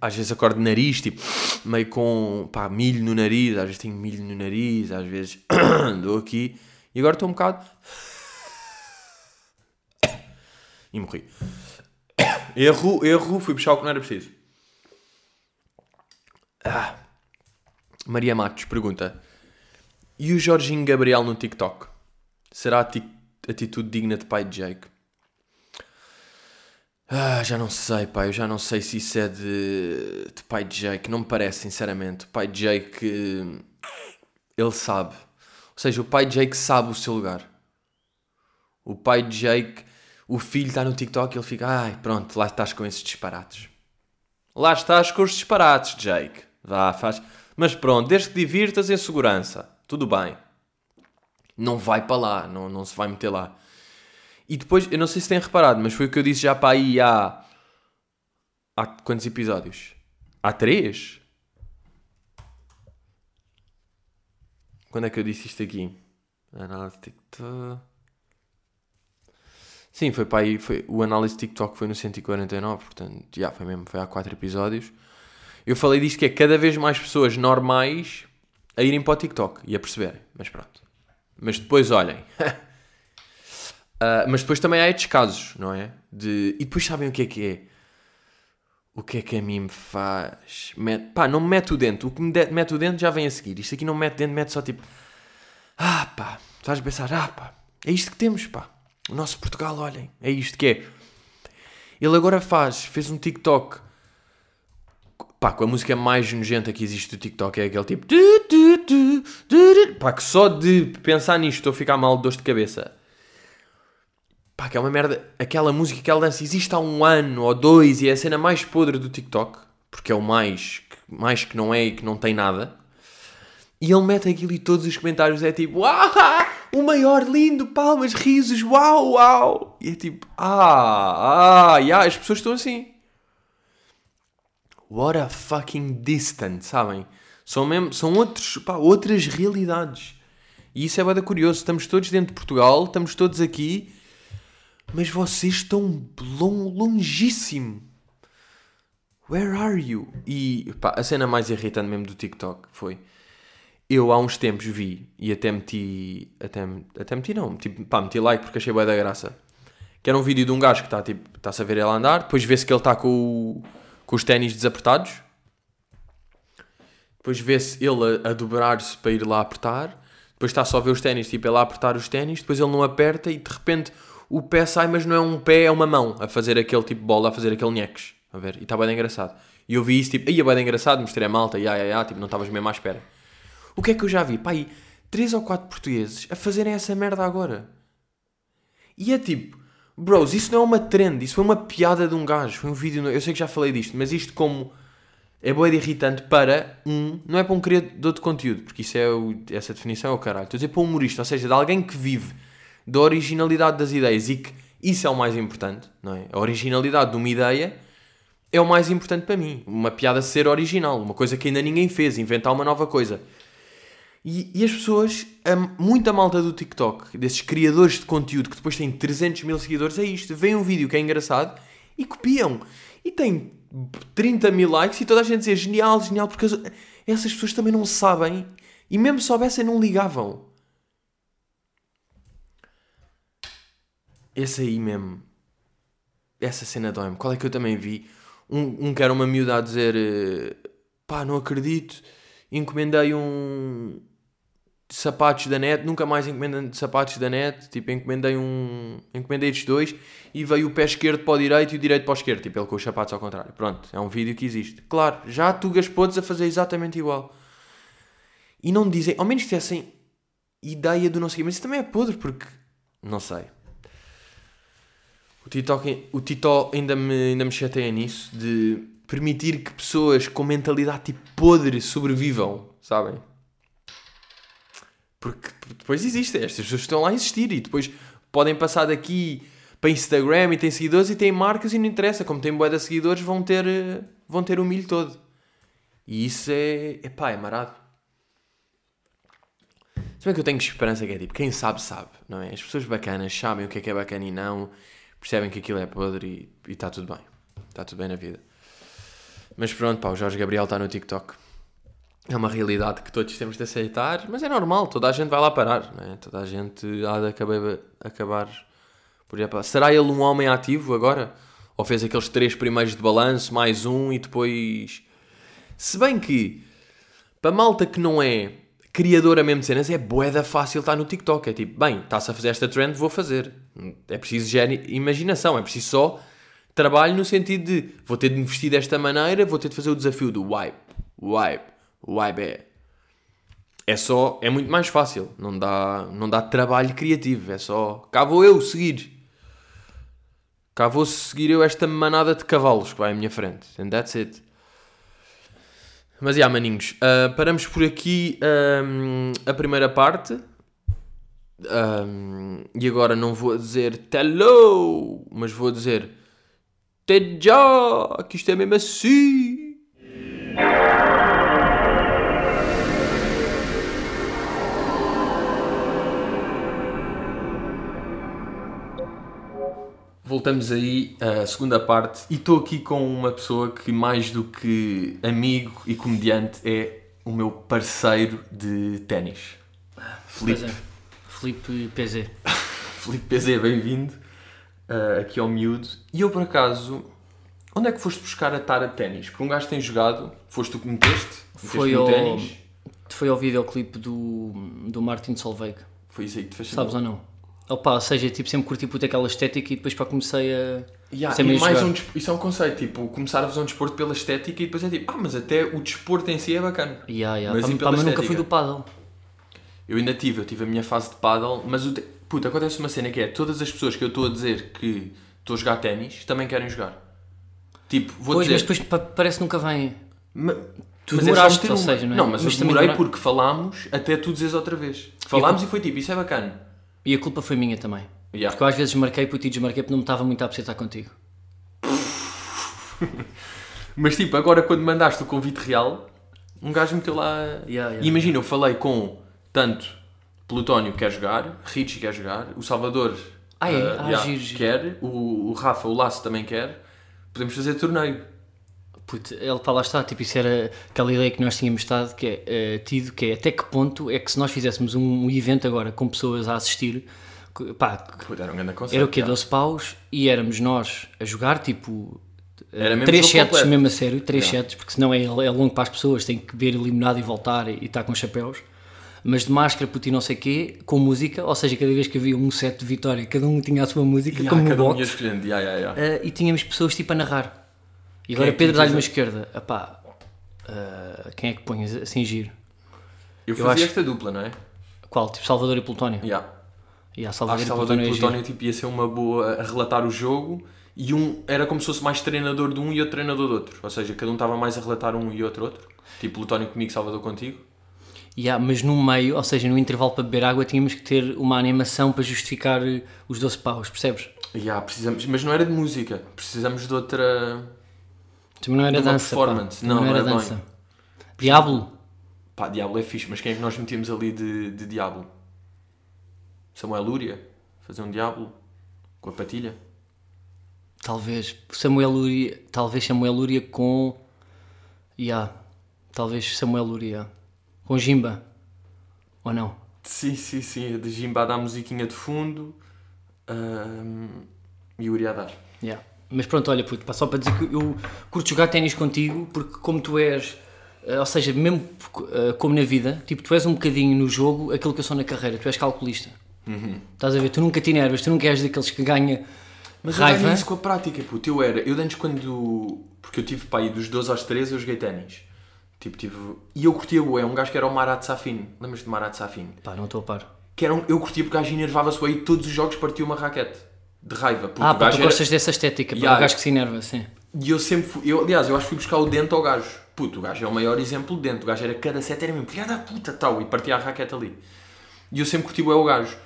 Às vezes acorda de nariz, tipo, meio com, pá, milho no nariz. Às vezes tenho milho no nariz, às vezes dou aqui. E agora estou um bocado... E morri. Erro, erro, fui puxar o que não era preciso. Ah. Maria Matos pergunta: E o Jorginho Gabriel no TikTok? Será atitude digna de pai de Jake? Ah, já não sei, pai. Eu já não sei se isso é de, de pai de Jake. Não me parece, sinceramente. O pai de Jake. Ele sabe. Ou seja, o pai de Jake sabe o seu lugar. O pai de Jake o filho está no TikTok e ele fica, ai, pronto, lá estás com esses disparates. Lá estás com os disparates, Jake. Vá, faz. Mas pronto, desde que divirtas em segurança, tudo bem. Não vai para lá, não, não se vai meter lá. E depois, eu não sei se têm reparado, mas foi o que eu disse já para aí há. Há quantos episódios? Há três? Quando é que eu disse isto aqui? Análise TikTok. Sim, foi para aí, foi, o análise TikTok foi no 149, portanto, já foi mesmo, foi há 4 episódios. Eu falei disto que é cada vez mais pessoas normais a irem para o TikTok e a perceberem, mas pronto. Mas depois olhem. Ah, mas depois também há estes casos, não é? De... E depois sabem o que é que é? O que é que a mim me faz? Mete... Pá, não me mete o dente. O que me de- mete o dente já vem a seguir. Isto aqui não mete dente, mete só tipo. Ah, pá. Estás a pensar, ah, pá. É isto que temos, pá. O nosso Portugal, olhem. É isto que é. Ele agora faz, fez um TikTok. Pá, com a música mais nojenta que existe do TikTok é aquele tipo. Pá, que só de pensar nisto estou a ficar mal de dor de cabeça. Pá, que é uma merda. Aquela música, aquela dança existe há um ano ou dois e é a cena mais podre do TikTok. Porque é o mais, mais que não é e que não tem nada. E ele mete aquilo e todos os comentários é tipo, uau, o maior, lindo, palmas, risos, uau, uau. E é tipo, ah, ah, yeah, as pessoas estão assim. What a fucking distant, sabem? São, mesmo, são outros, pá, outras realidades. E isso é bada curioso. Estamos todos dentro de Portugal, estamos todos aqui, mas vocês estão lon, longíssimo. Where are you? E pá, a cena mais irritante mesmo do TikTok foi. Eu há uns tempos vi e até meti. Até, até meti não, tipo, pá, meti like porque achei bem da graça. Que era um vídeo de um gajo que está tipo, está-se a ver ele andar, depois vê-se que ele está com, com os ténis desapertados, depois vê-se ele a, a dobrar-se para ir lá apertar, depois está só a ver os ténis, tipo, ele a apertar os ténis, depois ele não aperta e de repente o pé sai, mas não é um pé, é uma mão a fazer aquele tipo de bola, a fazer aquele nheques. A ver, e está bem engraçado. E eu vi isso, tipo, ia bem engraçado, mostrei a malta, ia, ia, ia, tipo, não estavas mesmo à espera. O que é que eu já vi? Pá, aí, três ou quatro portugueses a fazerem essa merda agora. E é tipo, bros, isso não é uma trend, isso foi uma piada de um gajo, foi um vídeo, eu sei que já falei disto, mas isto como é boa de irritante para um, não é para um criador de conteúdo, porque isso é o- essa definição é o caralho. Estou a dizer para um humorista, ou seja, de alguém que vive da originalidade das ideias e que isso é o mais importante, não é? A originalidade de uma ideia é o mais importante para mim. Uma piada ser original, uma coisa que ainda ninguém fez, inventar uma nova coisa. E, e as pessoas, a, muita malta do TikTok, desses criadores de conteúdo que depois têm 300 mil seguidores, é isto. Vêem um vídeo que é engraçado e copiam. E tem 30 mil likes e toda a gente dizer genial, genial, porque as- essas pessoas também não sabem e mesmo soubessem não ligavam. Esse aí mesmo. Essa cena dói-me. Qual é que eu também vi? Um, um que era uma miúda a dizer eh, pá, não acredito, encomendei um sapatos da net, nunca mais encomendei sapatos da net, tipo, encomendei um encomendei estes dois e veio o pé esquerdo para o direito e o direito para o esquerdo, tipo, ele com os sapatos ao contrário. Pronto, é um vídeo que existe. Claro, já há tugas podres a fazer exatamente igual. E não dizem, ao menos tivessem ideia do não sei mas isso também é podre porque, não sei. O Tito, o Tito ainda, me, ainda me chateia nisso de permitir que pessoas com mentalidade tipo podre sobrevivam, sabem? Porque depois existem, estas pessoas estão lá a existir e depois podem passar daqui para Instagram e têm seguidores e têm marcas e não interessa, como têm boa de seguidores vão ter, eh, vão ter o milho todo. E isso é, epá, é marado. Se bem que eu tenho esperança que é tipo, quem sabe, sabe, não é? As pessoas bacanas sabem o que é que é bacana e não, percebem que aquilo é podre e está tudo bem. Está tudo bem na vida. Mas pronto, pá, o Jorge Gabriel está no TikTok. É uma realidade que todos temos de aceitar, mas é normal, toda a gente vai lá parar, não é? Toda a gente há de acabar, acabar por para... Será ele um homem ativo agora? Ou fez aqueles três primeiros de balanço, mais um e depois... Se bem que, para malta que não é criadora mesmo de cenas, é boeda fácil estar no TikTok. É tipo, bem, está-se a fazer esta trend, vou fazer. É preciso imaginação, é preciso só trabalho no sentido de vou ter de me vestir desta maneira, vou ter de fazer o desafio do wipe, wipe, wipe é. É só, é muito mais fácil, não dá, não dá trabalho criativo, é só, cá vou eu seguir. Cá vou seguir eu esta manada de cavalos que vai à minha frente. And that's it. Mas, já, maninhos, ah, paramos por aqui ahm, a primeira parte. Ahm, e agora não vou dizer hello, mas vou dizer até já, que isto é mesmo assim. Voltamos aí à segunda parte e estou aqui com uma pessoa que mais do que amigo e comediante é o meu parceiro de ténis. Filipe. Felipe PZ. Filipe PZ, bem-vindo uh, aqui ao miúdo. E eu, por acaso, onde é que foste buscar a tara de ténis? Porque um gajo tem jogado, foste tu que meteste? Foi ao... ténis? Foi ao videoclipe do, do Martin Solveig. Foi isso aí que te fez Sabes ou não? Opa, ou seja, tipo, sempre curti puto aquela estética e depois para comecei a... Yeah, e mais um, isso é um conceito, tipo, começar a fazer um desporto pela estética e depois é tipo, ah, mas até o desporto em si é bacana. Yeah, yeah. Mas Pá, e pá, pela mas nunca fui do paddle. Eu ainda tive, eu tive a minha fase de paddle, mas o te... puta, acontece uma cena que é, todas as pessoas que eu estou a dizer que estou a jogar ténis também querem jogar. Tipo, vou Pois, mas dizer... depois pa- parece que nunca vem. Ma- Tu mas é demoraste, meter ou seja, não é? Não, mas, Mas eu demorei demora- porque falámos até tu dizes outra vez. Falámos e foi tipo, isso é bacana. E a culpa foi minha também. Yeah. Porque eu às vezes marquei puto e desmarquei porque não me estava muito a apetecer estar contigo. Mas tipo, agora quando mandaste o convite real, um gajo meteu lá. Yeah, yeah. E imagina, eu falei com tanto Plutónio quer jogar, Richie quer jogar, o Salvador Ah, é? eh, Ah, yeah, giro, quer, o, o Rafa, o Laço também quer. Podemos fazer torneio. Puto, ele para lá está, tipo, isso era aquela ideia que nós tínhamos estado, que é, eh, tido, que é até que ponto é que se nós fizéssemos um, um evento agora com pessoas a assistir, pá, era um grande conceito. era o quê? yeah. 12 paus e éramos nós a jogar, tipo, eh, Era mesmo três sets completo. mesmo a sério, três Yeah. sets, porque senão é, é longo para as pessoas, tem que ver eliminado e voltar e, e estar com chapéus. Mas de máscara, puto e não sei quê, com música, ou seja, cada vez que havia um set de vitória, cada um tinha a sua música, Yeah, como cada um ia escolhendo. Yeah, yeah, yeah. Uh, e tínhamos pessoas tipo a narrar. E agora é Pedro dá-lhe uma esquerda. Epá, uh, quem é que pões assim giro? Eu eu fazia acho- esta dupla, não é? Qual? Tipo Salvador e Plutónio? Yeah. Acho Salvador que e Salvador Plutónio e. Plutónio tipo, ia ser uma boa a relatar o jogo e um era como se fosse mais treinador de um e outro treinador do outro. Ou seja, cada um estava mais a relatar um e outro outro. Tipo Plutónio comigo, Salvador contigo. Yeah, mas no meio, ou seja, no intervalo para beber água, tínhamos que ter uma animação para justificar uh, os 12 paus, percebes? Yeah, precisamos, mas não era de música, precisamos de outra. Também não era De dança. performance. Pá. Não, Também não era era dança. Diablo? Pá, Diablo é fixe, mas quem é que nós metíamos ali de, de Diablo? Samuel Lúria? Fazer um Diablo? Com a patilha? Talvez. Samuel Luria, talvez Samuel Luria com. Yeah. Talvez Samuel Luria. Com Jimba. Ou não? Sim, sim, sim. A de Jimba a dar musiquinha de fundo. ahm, e o Uri a dar. Yeah. Mas pronto, olha, puto, só para dizer que eu curto jogar ténis contigo porque, como tu és, eh, ou seja, mesmo eh, como na vida, tipo, tu és um bocadinho no jogo aquilo que eu sou na carreira, tu és calculista. Estás a ver? Tu nunca te enervas, tu nunca és daqueles que ganha Mas eu raiva. ganhei isso com a prática, puto. Eu era, eu antes quando. Porque eu tive aí dos 12 aos 13 eu joguei ténis. Tipo, tive. E eu curtia bué, um gajo que era o Marat Safin. Lembras de Marat Safin? Pá, não estou a par. Que era um, eu curtia porque o gajo enervava-se e todos os jogos partia uma raquete. De raiva. Porque Ah, o pá, tu era- gostas dessa estética, para o gajo que se enerva, sim. E eu sempre fui. Eu, aliás, eu acho que fui buscar o dente ao gajo. Puto, o gajo é o maior exemplo de dente. O gajo era cada set, era mesmo, filha da puta, tal. E partia a raquete ali. E eu sempre curti bué o gajo.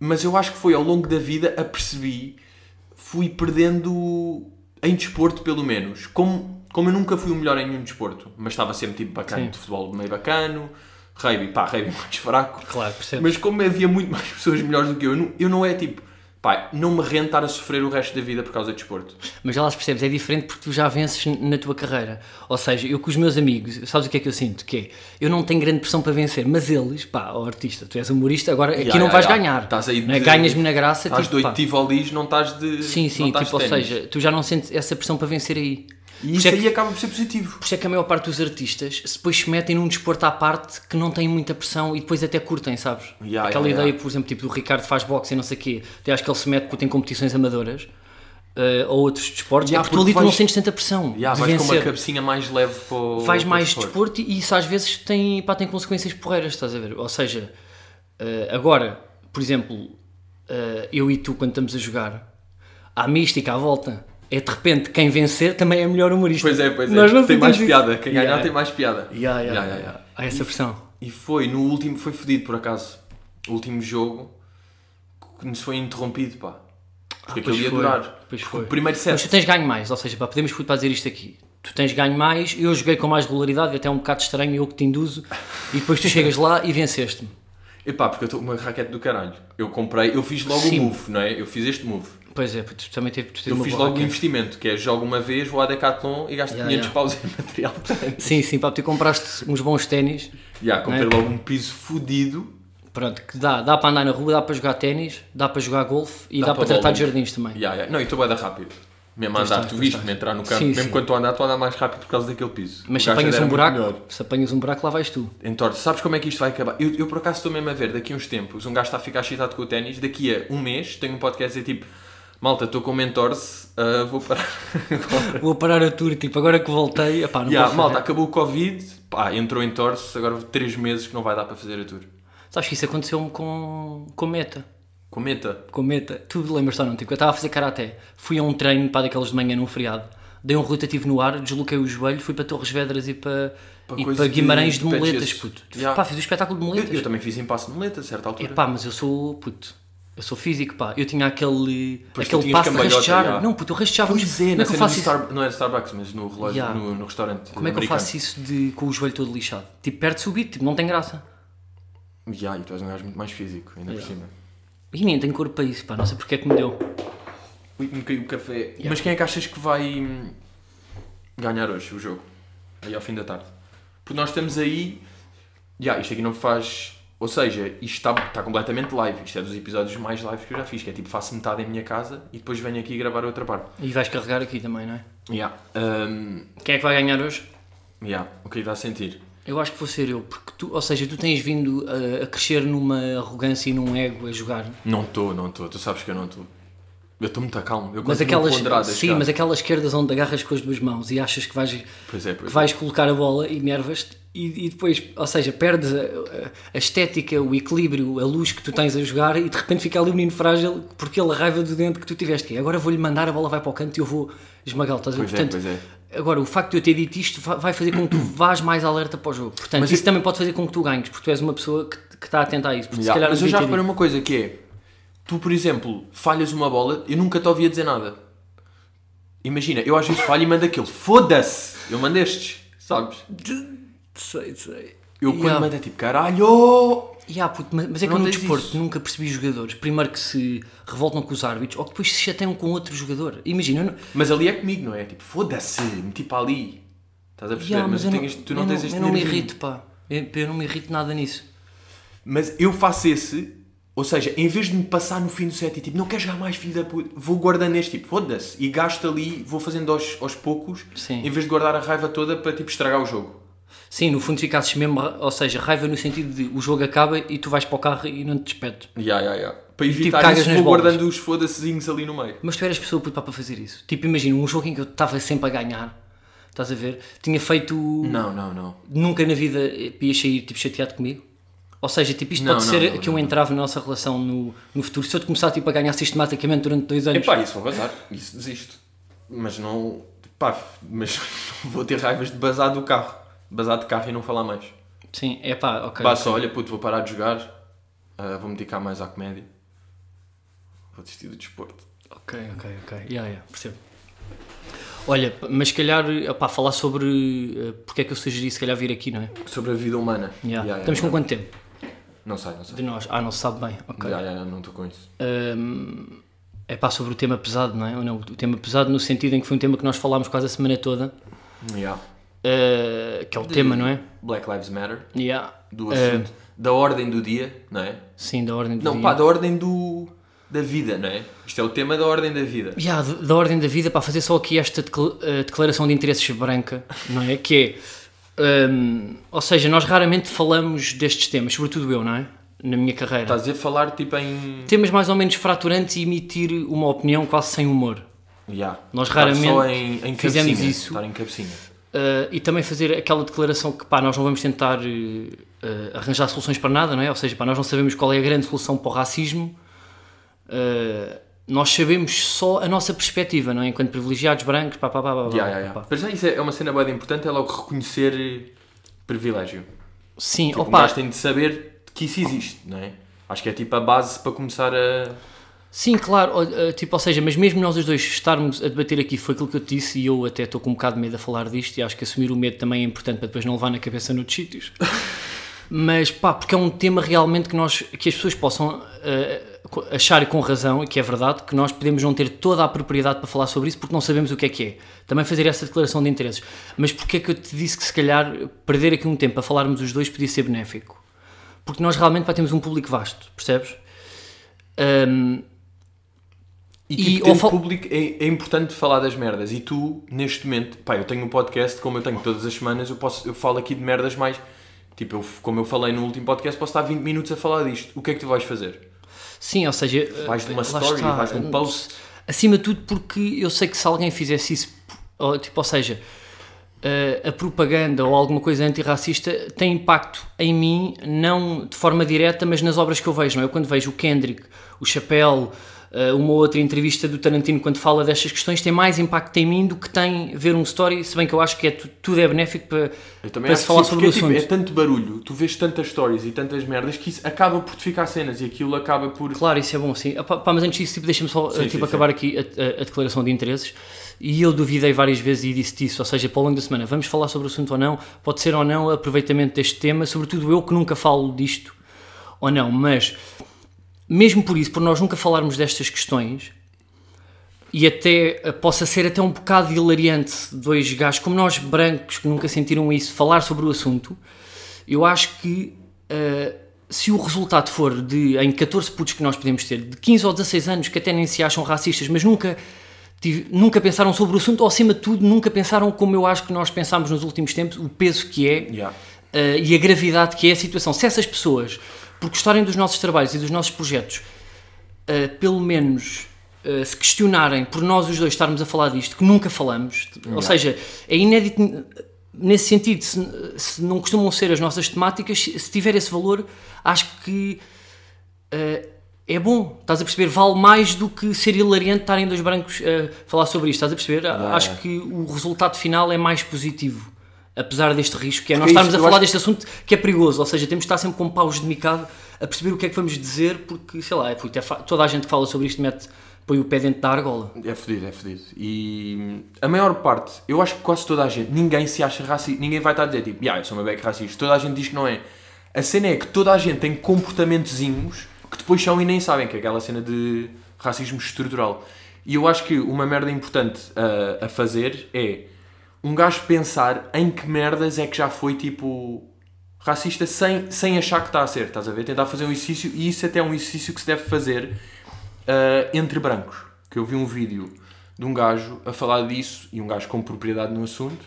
Mas eu acho que foi ao longo da vida, apercebi, fui perdendo em desporto, pelo menos. Como, como eu nunca fui o melhor em nenhum desporto, mas estava sempre tipo bacana Sim. de futebol meio bacano, rugby, pá, rugby mais fraco. Claro, percebes? Mas como havia muito mais pessoas melhores do que eu, eu não, eu não é tipo, pá, não me rendo estar a sofrer o resto da vida por causa de desporto. Mas já lá percebes, é diferente porque tu já vences na tua carreira. Ou seja, eu com os meus amigos, sabes o que é que eu sinto? Que é, eu não tenho grande pressão para vencer, mas eles, pá, ó artista, tu és humorista, agora aqui Ya, não vais ya. ganhar. Estás aí é? de- Ganhas-me na graça, Estás tipo, de. 8 tivolis, não estás de. Sim, sim, tipo, ou seja, tu já não sentes essa pressão para vencer aí. E isso é que- aí acaba por ser positivo. Por isso é que a maior parte dos artistas se depois se metem num desporto à parte que não tem muita pressão e depois até curtem, sabes? Ya, Aquela ya. ideia, por exemplo, tipo do Ricardo faz boxe e não sei o quê, eu acho que ele se mete porque tem competições amadoras eh, ou outros desportos, Ya, é porque tu porque ali tu não vais- sentes tanta pressão Já, de vais com uma vencer. cabecinha mais leve para o. Faz para mais desporto. e isso às vezes tem, pá, tem consequências porreiras, estás a ver? Ou seja, eh, agora, por exemplo, eh, eu e tu quando estamos a jogar, há mística à volta. É de repente quem vencer também é melhor humorista. Pois é, pois é. Nós não tem mais sentimos piada. isso. Quem ganhar Ya, tem mais piada. Ya, ya, ya, ya. Há essa pressão. E foi no último, foi fodido por acaso. O último jogo que nos foi interrompido, pá. Porque aquilo Pois ia foi, durar. pois foi. O primeiro Mas tu set. tens ganho mais, ou seja, pá, podemos dizer isto aqui. Tu tens ganho mais, eu joguei com mais regularidade, até é um bocado estranho, eu que te induzo, e depois tu chegas lá e venceste-me. Epá, porque eu estou com uma raquete do caralho. Eu comprei, eu fiz logo Sim. o move, não é? Eu fiz este move. Pois é, tu também teve, tu Eu fiz logo o investimento, que é jogo uma vez, vou à Decathlon e gasto Ya, 500 ya. paus em material. Sim, sim, pá, tu compraste uns bons ténis, Ya, comprei Não é? logo um piso fodido Pronto, que dá, dá para andar na rua, dá para jogar ténis, dá para jogar golfe e dá, Dá para, para tratar de jardins também. Ya, ya. Não, e tu vai dar rápido. Mesmo a andar, tu viste-me entrar no campo, Sim, mesmo sim. quando tu a andar, tu a andar mais rápido por causa daquele piso. Mas O se apanhas um buraco, melhor. se apanhas um buraco, lá vais tu. Entorce, sabes como é que isto vai acabar? Eu, eu por acaso estou mesmo a ver, daqui a uns tempos, um gajo está a ficar excitado com o ténis, daqui a um mês tenho um podcast a dizer tipo, malta, estou com o mentorse, ah, vou parar. Vou parar a tour, tipo, agora que voltei, epá, não posso malta, acabou o Covid, pá, entrou em torce, agora três meses que não vai dar para fazer a tour. Sabes que isso aconteceu-me com, com meta. Com meta. Com meta. Tu lembras ou não? Tipo, eu estava a fazer karaté, fui a um treino para daqueles de manhã num feriado, dei um rotativo no ar, desloquei o joelho, fui para Torres Vedras e para, Para e para Guimarães de, de muletas, puto. Ya. Pá, fiz o espetáculo de Eu, muletas. eu também fiz impasse de muleta, a certa altura. Epá, mas eu sou, puto, eu sou físico, pá. Eu tinha aquele, Pois aquele passo de rastejar. já. Não, puto, eu rastejava. Pois é, como na é que eu cena faço do isso? Star... não era Starbucks, mas no relógio, Ya. no, no restaurante Como é que eu faço isso de, com o joelho todo lixado? Tipo, perde-se o beat, tipo, não tem graça. Ya, e tu és um gajo muito mais físico, ainda por cima. E nem tenho corpo para isso, pá. Não sei porque é que me deu. Ui, me caiu o café. Mas quem é que achas que vai hum, ganhar hoje o jogo? Aí ao fim da tarde. Porque nós estamos aí. Já, isto aqui não faz. Ou seja, isto está, está completamente live. Isto é dos episódios mais live que eu já fiz. Que é tipo, faço metade em minha casa e depois venho aqui gravar outra parte. E vais carregar aqui também, não é? Já. hum, Quem é que vai ganhar hoje? já, o que é que dá a sentir? Eu acho que vou ser eu, porque tu, ou seja, tu tens vindo a, a crescer numa arrogância e num ego a jogar. Não estou, não estou. Tu sabes que eu não estou. Eu estou muito calmo. Eu Mas aquelas, sim, mas aquelas esquerdas onde agarras com as duas mãos e achas que vais, que Pois é, pois é. vais colocar a bola e nervas-te e, e depois, ou seja, perdes a, a- estética, o equilíbrio, a luz que tu tens a jogar e de repente fica ali o menino frágil por aquela raiva do dente que tu tiveste. Que é, agora vou-lhe mandar, a bola vai para o canto e eu vou esmagá-lo. Pois é, pois é. Agora, o facto de eu ter dito isto va- vai fazer com que tu vás mais alerta para o jogo. Portanto, Mas isso eu- também pode fazer com que tu ganhes, porque tu és uma pessoa que, que está atenta a isso. Porque calhar mas eu já reparei uma coisa que é tu, por exemplo, falhas uma bola, eu nunca te ouvia dizer nada. Imagina, eu às vezes falho e mando aquilo, foda-se! Eu mando estes, sabes? Sei, sei. Eu quando Ya. mando é tipo, caralho! Ya, puto, mas, mas é que Não eu no tens desporto isso. nunca percebi jogadores, primeiro que se revoltam com os árbitros ou que depois se chateiam com outro jogador. Imagina, não, Mas ali é comigo, não é? Tipo, foda-se, meti para ali. Estás a perceber? Ya, mas eu eu tenho este- tu não eu tens este Eu não me irrito, pá. Eu, eu não me irrito nada nisso. Mas eu faço esse, ou seja, em vez de me passar no fim do set e tipo, não quero jogar mais, filho da puta, vou guardando este tipo, foda-se, e gasto ali, vou fazendo aos, aos poucos, Sim. em vez de guardar a raiva toda para tipo estragar o jogo. Sim, no fundo ficasses mesmo, ou seja, raiva no sentido de o jogo acaba e tu vais para o carro e não te despedes. Ya, ya, ya. Para tipo, evitar cagas isso, vou bolas. guardando os foda-sezinhos ali no meio. Mas tu eras pessoa puto, pá, para fazer isso. Tipo, imagina, um jogo em que eu estava sempre a ganhar, estás a ver? Tinha feito. Não, não, não. Nunca na vida ias sair tipo, chateado comigo. Ou seja, tipo, isto Não, pode não, ser não, que eu não, entrava na nossa relação no, no futuro. Se eu te começar tipo, a ganhar sistematicamente durante dois anos. Epá, isso vou bazar, isso desisto. Mas não, pá, mas vou ter raivas de bazar do carro. Bazar de carro e não falar mais. Sim, é pá, ok. Pá, só olha, puto, vou parar de jogar, ah, vou-me dedicar mais à comédia. Vou desistir do desporto. Ok, ok, ok. Yeah, yeah, percebo. Olha, mas se calhar, opá, falar sobre eh, porque é que eu sugeri se calhar vir aqui, não é? Sobre a vida humana. Yeah. Ya, Estamos com quanto tempo? Não sei, não sei. De nós? Ah, não se sabe bem. Ok. Não estou com isso. Hum, é pá, sobre o tema pesado, não é? Ou não? O tema pesado no sentido em que foi um tema que nós falámos quase a semana toda, Ya. Eh, que é o tema, não é? Black Lives Matter, Yeah. do Eh, assunto, da ordem do dia, não é? sim, da ordem do Não, dia. pá, da ordem do, da vida, não é? Isto é o tema da ordem da vida. Yeah, de- da ordem da vida, para fazer só aqui esta eh, declaração de interesses branca, não é? Que é, hum, ou seja, nós raramente falamos destes temas, sobretudo eu, não é? Na minha carreira. Estás a falar tipo em. Temas mais ou menos fraturantes e emitir uma opinião quase sem humor. Ya. Nós raramente em, em fizemos isso. Estar em cabecinha. Uh, e também fazer aquela declaração que pá, nós não vamos tentar uh, uh, arranjar soluções para nada, não é? Ou seja, pá, nós não sabemos qual é a grande solução para o racismo. Nós sabemos só a nossa perspectiva, não é? Enquanto privilegiados brancos, pá, pá, pá, pá, Ya, pá, ya. pá. Mas isso é uma cena bem importante, é logo reconhecer privilégio. Sim, Tipo, um opa, gajo tem de saber que isso existe, não é? Acho que é tipo a base para começar a. sim, claro, uh, tipo, ou seja, mas mesmo nós os dois estarmos a debater aqui, foi aquilo que eu te disse e eu até estou com um bocado de medo a falar disto e acho que assumir o medo também é importante para depois não levar na cabeça noutros sítios. Mas pá, porque é um tema realmente que, nós, que as pessoas possam uh, achar com razão, e que é verdade, que nós podemos não ter toda a propriedade para falar sobre isso porque não sabemos o que é que é. Também fazer essa declaração de interesses. Mas porque é que eu te disse que se calhar perder aqui um tempo a falarmos os dois podia ser benéfico? porque nós realmente pá, temos um público vasto, percebes? Um, E, E tipo, ter fal- público é, é importante falar das merdas. E tu, neste momento, pá, eu tenho um podcast, como eu tenho todas as semanas, eu, posso, eu falo aqui de merdas mais. Tipo, eu, como eu falei no último podcast, posso estar 20 minutos a falar disto. O que é que tu vais fazer? sim, ou seja, Vais de uma lá story, está. vais de um post. Acima de tudo, porque eu sei que se alguém fizesse isso, ou, tipo, ou seja, eh, a propaganda ou alguma coisa antirracista tem impacto em mim, não de forma direta, mas nas obras que eu vejo. Não é? Eu quando vejo o Kendrick, o Chappelle, eh, uma outra entrevista do Tarantino quando fala destas questões, tem mais impacto em mim do que tem ver um story, se bem que eu acho que é, tu- tudo é benéfico para, para se falar sim, sobre o porque, assunto. tipo, é tanto barulho, tu vês tantas stories e tantas merdas que isso acaba por te ficar cenas e aquilo acaba por. Claro, isso é bom, sim. Ah, pá, pá, mas antes disso, tipo, deixa-me só Sim, eh, tipo, sim, acabar aqui a, a- a declaração de interesses. E eu duvidei várias vezes e disse isso, ou seja, para o longo da semana, vamos falar sobre o assunto ou não, pode ser ou não aproveitamento deste tema, sobretudo eu que nunca falo disto ou não, mas mesmo por isso, por nós nunca falarmos destas questões, e até eh, possa ser até um bocado hilariante dois gajos como nós brancos que nunca sentiram isso falar sobre o assunto eu acho que eh, se o resultado for de em 14 putos que nós podemos ter de 15 ou 16 anos que até nem se acham racistas mas nunca tive- nunca pensaram sobre o assunto ou acima de tudo nunca pensaram como eu acho que nós pensámos nos últimos tempos o peso que é Yeah. Uh, e a gravidade que é a situação. Se essas pessoas, por gostarem dos nossos trabalhos e dos nossos projetos, uh, pelo menos uh, se questionarem por nós os dois estarmos a falar disto, que nunca falamos, ou seja, é inédito nesse sentido, se, se não costumam ser as nossas temáticas, se tiver esse valor, acho que uh, é bom, estás a perceber? Vale mais do que ser hilariante estarem dois brancos a falar sobre isto, estás a perceber? Acho que o resultado final é mais positivo. Apesar deste risco, que é nós é estarmos isso, a falar acho- deste assunto que é perigoso, ou seja, temos de estar sempre com paus de micado a perceber o que é que vamos dizer, porque sei lá, é, puto, é fa- toda a gente que fala sobre isto mete, põe o pé dentro da argola. É fedido, é fedido. E a maior parte, eu acho que quase toda a gente, ninguém se acha racista, ninguém vai estar a dizer tipo, yeah, eu sou uma beca racista. Toda a gente diz que não é. A cena é que toda a gente tem comportamentozinhos que depois são e nem sabem, que é aquela cena de racismo estrutural. E eu acho que uma merda importante a, a fazer é um gajo pensar em que merdas é que já foi tipo racista sem, sem achar que está a ser, estás a ver? Tentar fazer um exercício e isso até é um exercício que se deve fazer uh, entre brancos. Que eu vi um vídeo de um gajo a falar disso e um gajo com propriedade no assunto,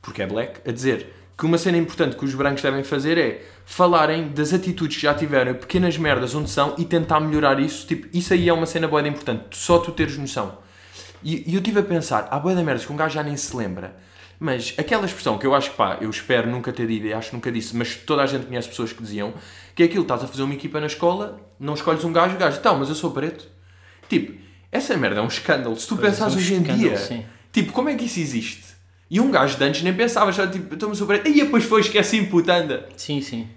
porque é black, a dizer que uma cena importante que os brancos devem fazer é falarem das atitudes que já tiveram, pequenas merdas onde são e tentar melhorar isso. Tipo, isso aí é uma cena boa importante, só tu teres noção. E, e eu estive a pensar, há boa da merdas que um gajo já nem se lembra. Mas aquela expressão que eu acho que pá, eu espero nunca ter dito e acho que nunca disse, mas toda a gente conhece pessoas que diziam, que é aquilo, estás a fazer uma equipa na escola, não escolhes um gajo, o gajo, então, mas eu sou preto. Tipo, essa merda é um escândalo. Se tu Pois, pensares é um hoje em dia, sim. tipo, como é que isso existe? E um gajo de antes nem pensava, já tipo, estou-me sou preto, e depois foi, esqueci, puta, anda. Sim, sim.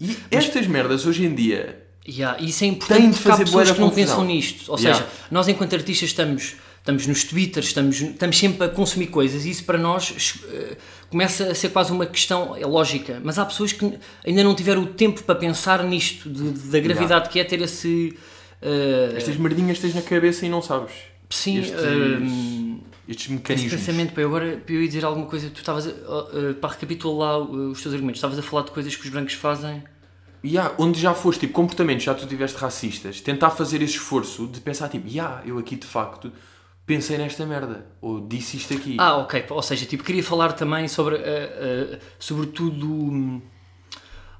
E estas merdas hoje em dia, Yeah, isso é Tem importante de porque há fazer bué pessoas que não confusão. pensam nisto. Ou Yeah. seja, nós enquanto artistas estamos, estamos nos twitters, estamos, estamos sempre a consumir coisas e isso para nós eh, começa a ser quase uma questão é lógica. Mas há pessoas que ainda não tiveram o tempo para pensar nisto, de- da gravidade que é ter esse... eh, estas merdinhas tens na cabeça e não sabes. sim, estes- eh, Estes esse mecanismos. pensamento, pá, eu agora eu ia dizer alguma coisa, tu estavas, a- para recapitular uh, os teus argumentos, estavas a falar de coisas que os brancos fazem... Yeah, onde já foste, tipo, comportamentos, já tu tiveste racistas, tentar fazer esse esforço de pensar, tipo, yeah, eu aqui de facto pensei nesta merda, ou disse isto aqui. Ah, ok. Ou seja, tipo, queria falar também sobre, eh, eh, sobretudo, hum,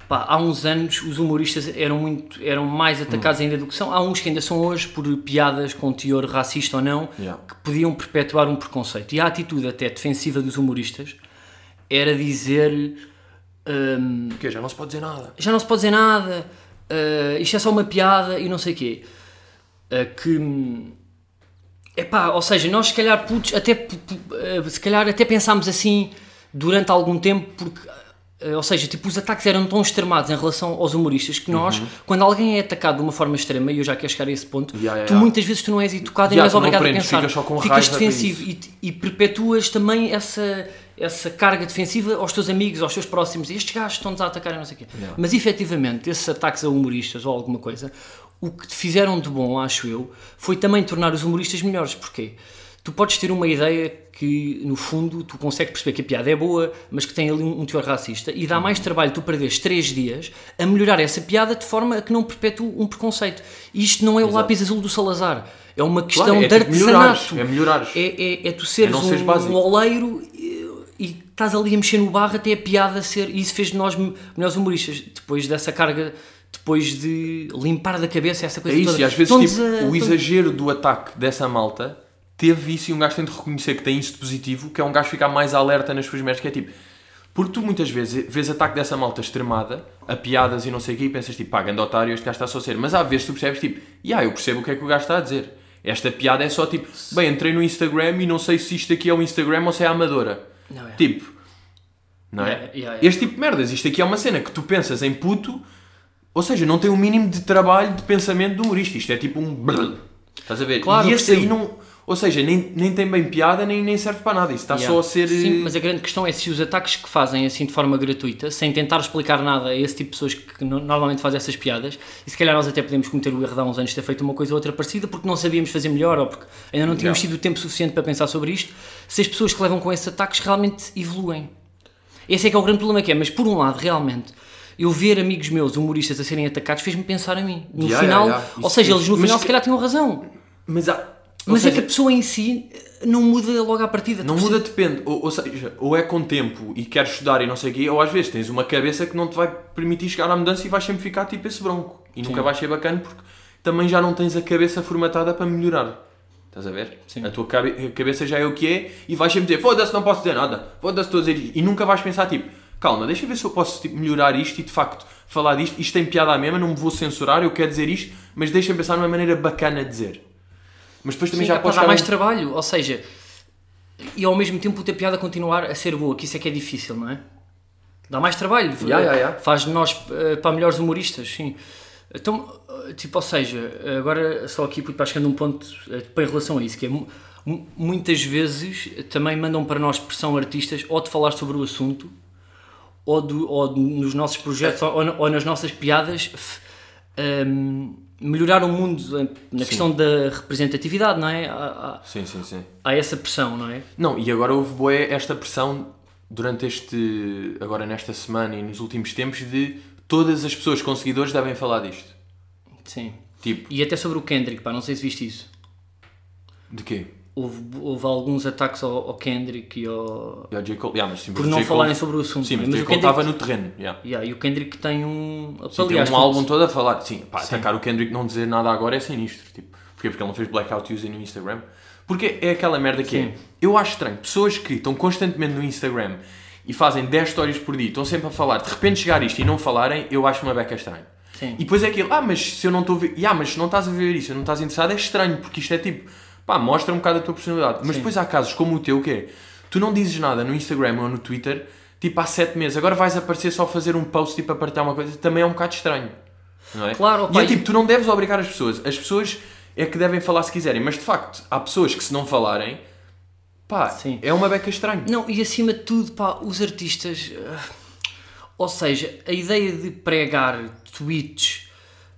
pá, há uns anos os humoristas eram muito, eram mais atacados ainda do que são. Há uns que ainda são hoje por piadas com teor racista ou não, Yeah. que podiam perpetuar um preconceito. E a atitude até defensiva dos humoristas era dizer hum, Porque já não se pode dizer nada. já não se pode dizer nada, eh, isto é só uma piada e não sei o quê. Eh, que. Epá, ou seja, nós se calhar putos, até, eh, se calhar até pensámos assim durante algum tempo, porque. eh, Ou seja, tipo, os ataques eram tão extremados em relação aos humoristas que nós, quando alguém é atacado de uma forma extrema, e eu já quero chegar a esse ponto, Uhum. Yeah, yeah, tu yeah. muitas vezes tu não és educado e não és tu não obrigado aprendes, a pensar. ficas só com ficas defensivo e, e perpetuas também essa, essa carga defensiva aos teus amigos, aos teus próximos. Estes gajos estão-nos a atacar e não sei o quê. Mas efetivamente, esses ataques a humoristas ou alguma coisa, o que te fizeram de bom, acho eu, foi também tornar os humoristas melhores. Porquê? tu podes ter uma ideia que, no fundo, tu consegues perceber que a piada é boa, mas que tem ali um, um teor racista, e dá mais trabalho tu perderes três dias a melhorar essa piada de forma a que não perpetue um preconceito. E isto não é o lápis azul do Salazar. É uma questão Claro, é de tipo melhorares, artesanato. é melhorares. É, é, é tu seres não seres um, básico. um oleiro e, e estás ali a mexer no barro até a piada ser. E isso fez de nós me- melhores humoristas. Depois dessa carga, depois de limpar da cabeça essa É coisa isso, toda. e às vezes tipo, a- o exagero do ataque dessa malta teve isso e um gajo tem de reconhecer que tem isso de positivo, que é um gajo ficar mais alerta nas suas merdas, que é tipo, porque tu muitas vezes vês ataque dessa malta extremada, a piadas e não sei o quê, e pensas tipo, pá, grande otário, este gajo está só a ser. Mas às vezes tu percebes tipo, yeah, eu percebo o que é que o gajo está a dizer. Esta piada é só tipo, bem, entrei no Instagram e não sei se isto aqui é o Instagram ou se é a amadora. Não é. Tipo, não é? Yeah, yeah, yeah. Este tipo de merdas, isto aqui é uma cena que tu pensas em puto, ou seja, não tem o mínimo de trabalho de pensamento do humorista. Isto é tipo um. brrr. Estás a ver? Claro, e esse aí não. Ou seja, nem, nem tem bem piada, nem, nem serve para nada. Isso está Yeah. só a ser. Sim, eh, mas a grande questão é se os ataques que fazem assim de forma gratuita, sem tentar explicar nada a esse tipo de pessoas que no- normalmente fazem essas piadas, e se calhar nós até podemos cometer o erro de há uns anos de ter feito uma coisa ou outra parecida porque não sabíamos fazer melhor ou porque ainda não tínhamos Yeah. tido tempo suficiente para pensar sobre isto, se as pessoas que levam com esses ataques realmente evoluem. Esse é que é o grande problema que é, mas por um lado, realmente, eu ver amigos meus humoristas a serem atacados fez-me pensar a mim. No Yeah, final, yeah, ou seja, eles no mas final que- se calhar tinham razão. Mas há. Mas é seja, que a pessoa em si não muda logo à partida. Não Tu muda, depende. Ou, ou seja, ou é com tempo e queres estudar e não sei o quê, ou às vezes tens uma cabeça que não te vai permitir chegar à mudança e vais sempre ficar tipo esse bronco. E nunca vais ser bacana porque também já não tens a cabeça formatada para melhorar. Estás a ver? Sim. A tua cabe- cabeça já é o que é e vais sempre dizer foda-se, não posso dizer nada, foda-se, estou a dizer isto. E nunca vais pensar tipo, calma, deixa eu ver se eu posso tipo, melhorar isto e de facto falar disto. Isto tem piada à mesma, não me vou censurar, eu quero dizer isto, mas deixa-me pensar numa maneira bacana de dizer. Mas depois também Sim, já é podes dar mais um- trabalho, ou seja, e ao mesmo tempo a piada continuar a ser boa, que isso é que é difícil, não é? Dá mais trabalho, Ya, ya, ya. faz de nós eh, para melhores humoristas, sim. Então, eh, tipo, ou seja, agora só aqui puto, para chegando a um ponto para em relação a isso, que é mu- mu- muitas vezes também mandam para nós pressão artistas ou de falar sobre o assunto ou, do, ou nos nossos projetos ou, ou ou nas nossas piadas f- ehm, melhorar o mundo na Sim. questão da representatividade, não é? Há, há- Sim, sim, sim. há essa pressão, não é? Não, e agora houve boa esta pressão durante este. agora nesta semana e nos últimos tempos de todas as pessoas com seguidores devem falar disto. Sim. Tipo, E até sobre o Kendrick, pá, não sei se viste isso. de quê? Houve, houve alguns ataques ao, ao Kendrick e ao. E ao J. Cole. Yeah, mas sim, por não J. Cole- falarem sobre o assunto. Sim, mas, mas o Kendrick, estava no terreno. Yeah. Yeah, e o Kendrick tem um. Sim, tem aliás, um foi- álbum todo a falar. Sim, pá, atacar o Kendrick não dizer nada agora é sinistro. Tipo, porquê? Porque ele não fez Blackout Tuesday no Instagram. Porque é aquela merda que Sim. é. Eu acho estranho. Pessoas que estão constantemente no Instagram e fazem 10 stories por dia, estão sempre a falar, de repente chegar isto e não falarem, eu acho uma beca estranho. Sim. E depois é aquilo, ah, mas se eu não estou a ver, ah, mas se não estás a ver isso, não estás interessado, é estranho, porque isto é tipo, pá, mostra um bocado a tua personalidade. Mas Sim. depois há casos como o teu, que é, tu não dizes nada no Instagram ou no Twitter, tipo há 7 meses, agora vais aparecer só a fazer um post tipo a partilhar uma coisa, também é um bocado estranho. Não é? Claro, e é tipo, tu não deves obrigar as pessoas, as pessoas é que devem falar se quiserem, mas de facto, há pessoas que se não falarem, pá, Sim. é uma beca estranho. Não, e acima de tudo, pá, os artistas. ah, ou seja, a ideia de pregar tweets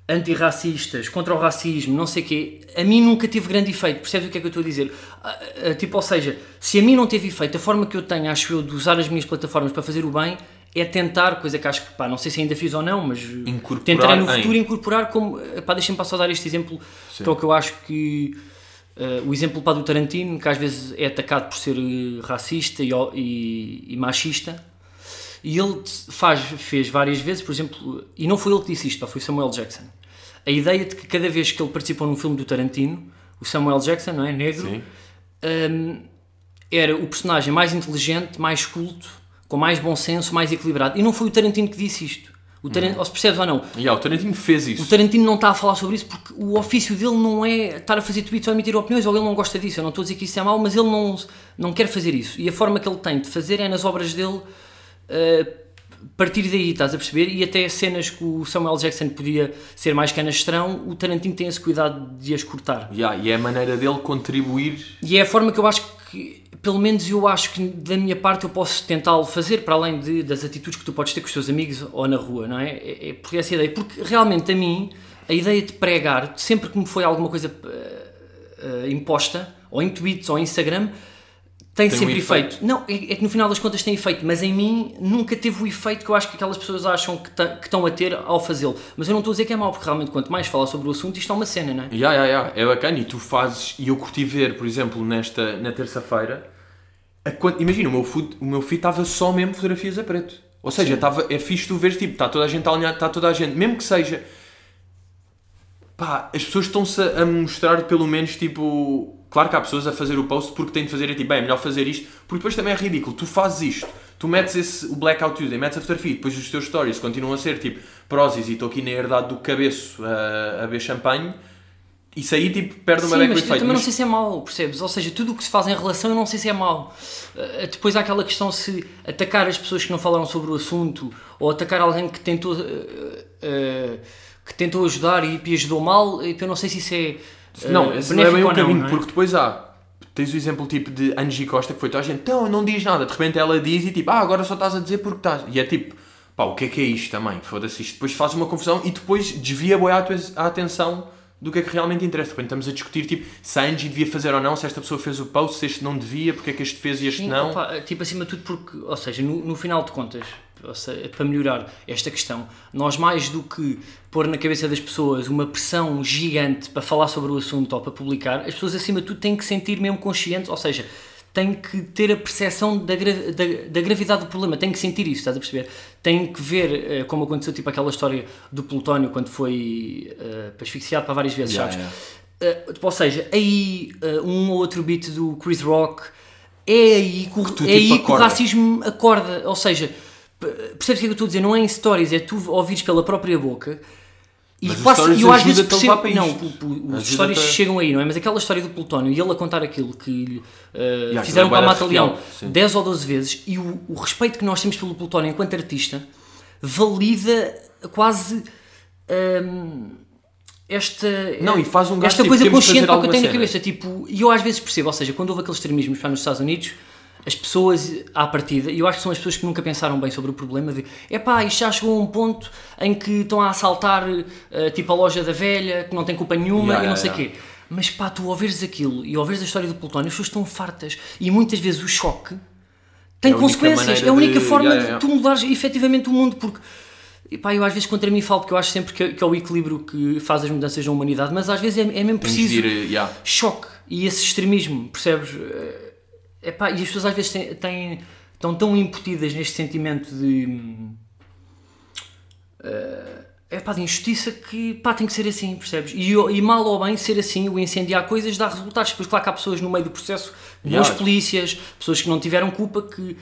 antirracistas, contra o racismo, não sei o quê, a mim nunca teve grande efeito. Percebes o que é que eu estou a dizer? Ah, ah, tipo, ou seja, se a mim não teve efeito, a forma que eu tenho, acho eu, de usar as minhas plataformas para fazer o bem é tentar, coisa que acho que, pá, não sei se ainda fiz ou não, mas Incorporar tentarei no em. futuro incorporar como. Pá, deixa-me só dar este exemplo, Sim. que é o que eu acho que. eh, o exemplo pá, do Tarantino, que às vezes é atacado por ser eh, racista e, e- e machista, e ele faz, fez várias vezes, por exemplo, e não foi ele que disse isto, pá, foi Samuel Jackson. A ideia de que cada vez que ele participou num filme do Tarantino, o Samuel Jackson, não é? Negro, hum, era o personagem mais inteligente, mais culto, com mais bom senso, mais equilibrado. E não foi o Tarantino que disse isto. O Tarantino, ou se percebes ou não, E ah, o Tarantino fez isso. o Tarantino não está a falar sobre isso porque o ofício dele não é estar a fazer tweets ou emitir opiniões, ou ele não gosta disso. Eu não estou a dizer que isso é mau, mas ele não, não quer fazer isso. E a forma que ele tem de fazer é nas obras dele uh, partir daí, estás a perceber? E até cenas que o Samuel Jackson podia ser mais canastrão, o Tarantino tem esse cuidado de as cortar. Yeah, e é a maneira dele contribuir E é a forma que eu acho que, pelo menos eu acho que da minha parte eu posso tentá-lo fazer, para além de, das atitudes que tu podes ter com os teus amigos ou na rua, não é? É, é porque essa ideia, porque realmente a mim, a ideia de pregar, sempre que me foi alguma coisa eh, eh, imposta, ou ou em tweets, ou em Instagram, tem, Tem um sempre efeito. efeito. Não, é, é que no final das contas tem efeito, mas em mim nunca teve o efeito que eu acho que aquelas pessoas acham que, estão a ter ao fazê-lo. Mas eu não estou a dizer que é mau, porque realmente quanto mais falar sobre o assunto, isto é uma cena, não é? Ya, ya, ya, é bacana e tu fazes, e eu curti ver, por exemplo, nesta, na terça-feira, imagina, o meu feed, o meu feed estava só mesmo fotografias a preto. Ou seja, estava, é fixe tu veres, tipo, está toda a gente alinhada, está toda a gente, mesmo que seja, pá, as pessoas estão-se a mostrar pelo menos, tipo, claro que há pessoas a fazer o post porque têm de fazer, é tipo, bem, é melhor fazer isto, porque depois também é ridículo, tu fazes isto, tu metes esse, o Blackout Tuesday, metes a fotografia, e depois os teus stories continuam a ser, tipo, prósis e estou aqui na herdade do cabeço a, a beber champanhe, isso aí, tipo, perde uma beca eu efeito. também não mas- sei se é mau, percebes? Ou seja, tudo o que se faz em relação eu não sei se é mau. Uh, depois há aquela questão se atacar as pessoas que não falaram sobre o assunto ou atacar alguém que tentou, uh, uh, que tentou ajudar e, e ajudou mal, então eu não sei se isso é uh, Não, esse não é bem o caminho, não é? porque depois há. Tens o exemplo tipo de Angie Costa que foi toda a gente, então não diz nada, de repente ela diz e tipo, ah, agora só estás a dizer porque estás. E é tipo, pá, o que é que é isto também? Foda-se isto. Depois faz uma confusão e depois desvia boa a, atenção do que é que realmente interessa. De repente estamos a discutir tipo se a Angie devia fazer ou não, se esta pessoa fez o post, se este não devia, porque é que este fez e este Sim, não. opa, tipo acima de tudo porque, ou seja, no, no final de contas, ou seja, para melhorar esta questão, nós mais do que pôr na cabeça das pessoas uma pressão gigante para falar sobre o assunto ou para publicar, as pessoas acima de tudo têm que sentir mesmo conscientes, ou seja, têm que ter a percepção da, gra- da, da gravidade do problema, têm que sentir isso, estás a perceber? Têm que ver, eh, como aconteceu tipo aquela história do Plutónio quando foi eh, asfixiado para várias vezes, Yeah, sabes? yeah. Uh, ou seja, aí uh, um ou outro beat do Chris Rock é aí que o, é tipo, aí que o racismo acorda. Ou seja, percebes o que é que eu estou a dizer? Não é em stories, é tu ouvires pela própria boca. E Mas passa, eu às vezes percebo. Não, pu- os a- chegam aí, não é? Mas aquela história do Plutónio e ele a contar aquilo que lhe, uh, aquilo fizeram é para a Mata Leão arrepiante, sim. 10 ou 12 vezes e o, o respeito que nós temos pelo Plutónio enquanto artista valida quase. hum, esta, Não, e faz um gajo, esta tipo, coisa consciente o que eu tenho na cabeça. Tipo, e eu às vezes percebo, ou seja, quando houve aqueles extremismos para nos Estados Unidos, as pessoas à partida, e eu acho que são as pessoas que nunca pensaram bem sobre o problema de epá, isto já chegou a um ponto em que estão a assaltar eh, tipo a loja da velha, que não tem culpa nenhuma Yeah, e não yeah, sei o quê. Mas pá, tu ouveres aquilo e ouveres a história do Plutónio, as pessoas estão fartas. E muitas vezes o choque tem É consequências. É a única de- forma yeah, yeah. de tu mudares efetivamente o mundo, porque e pá, eu às vezes contra mim falo porque eu acho sempre que, que é o equilíbrio que faz as mudanças na humanidade, mas às vezes é, é mesmo preciso eh, yeah. choque e esse extremismo, percebes? É pá, e as pessoas às vezes têm, têm- estão tão imputidas neste sentimento de. É pá, de injustiça que pá, tem que ser assim, percebes? E, e mal ou bem ser assim, o incendiar coisas dá resultados. Depois, claro que há pessoas no meio do processo, boas polícias, pessoas que não tiveram culpa, que.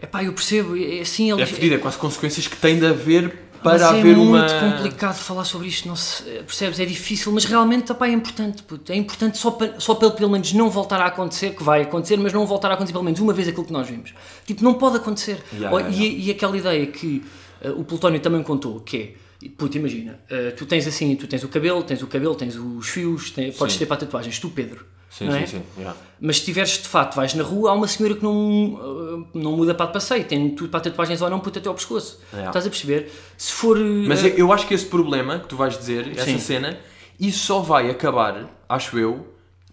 É pá, eu percebo, é assim. É eles- fedido, é quase consequências que tem de haver para mas haver é uma. muito complicado falar sobre isto, não se, percebes? É difícil, mas realmente opá, é importante. puto. É importante só, para, só pelo, pelo menos não voltar a acontecer, que vai acontecer, mas não voltar a acontecer pelo menos uma vez aquilo que nós vimos. Tipo, não pode acontecer. Yeah, yeah, e, e aquela ideia que eh, o Plutónio também contou, que é, puto, imagina, eh, tu tens assim, tu tens o cabelo, tens o cabelo, tens os fios, tens- podes ter para tatuagens, tu Pedro. Sim, não sim, é? sim. yeah. Mas se tiveres de fato, vais na rua, há uma senhora que não, eh, não muda para de passeio, tem tudo para tatuagens ou não, puto até ao pescoço. É. Estás a perceber? Se for. Mas eh, eu acho que esse problema que tu vais dizer, essa Sim. cena, isso só vai acabar, acho eu,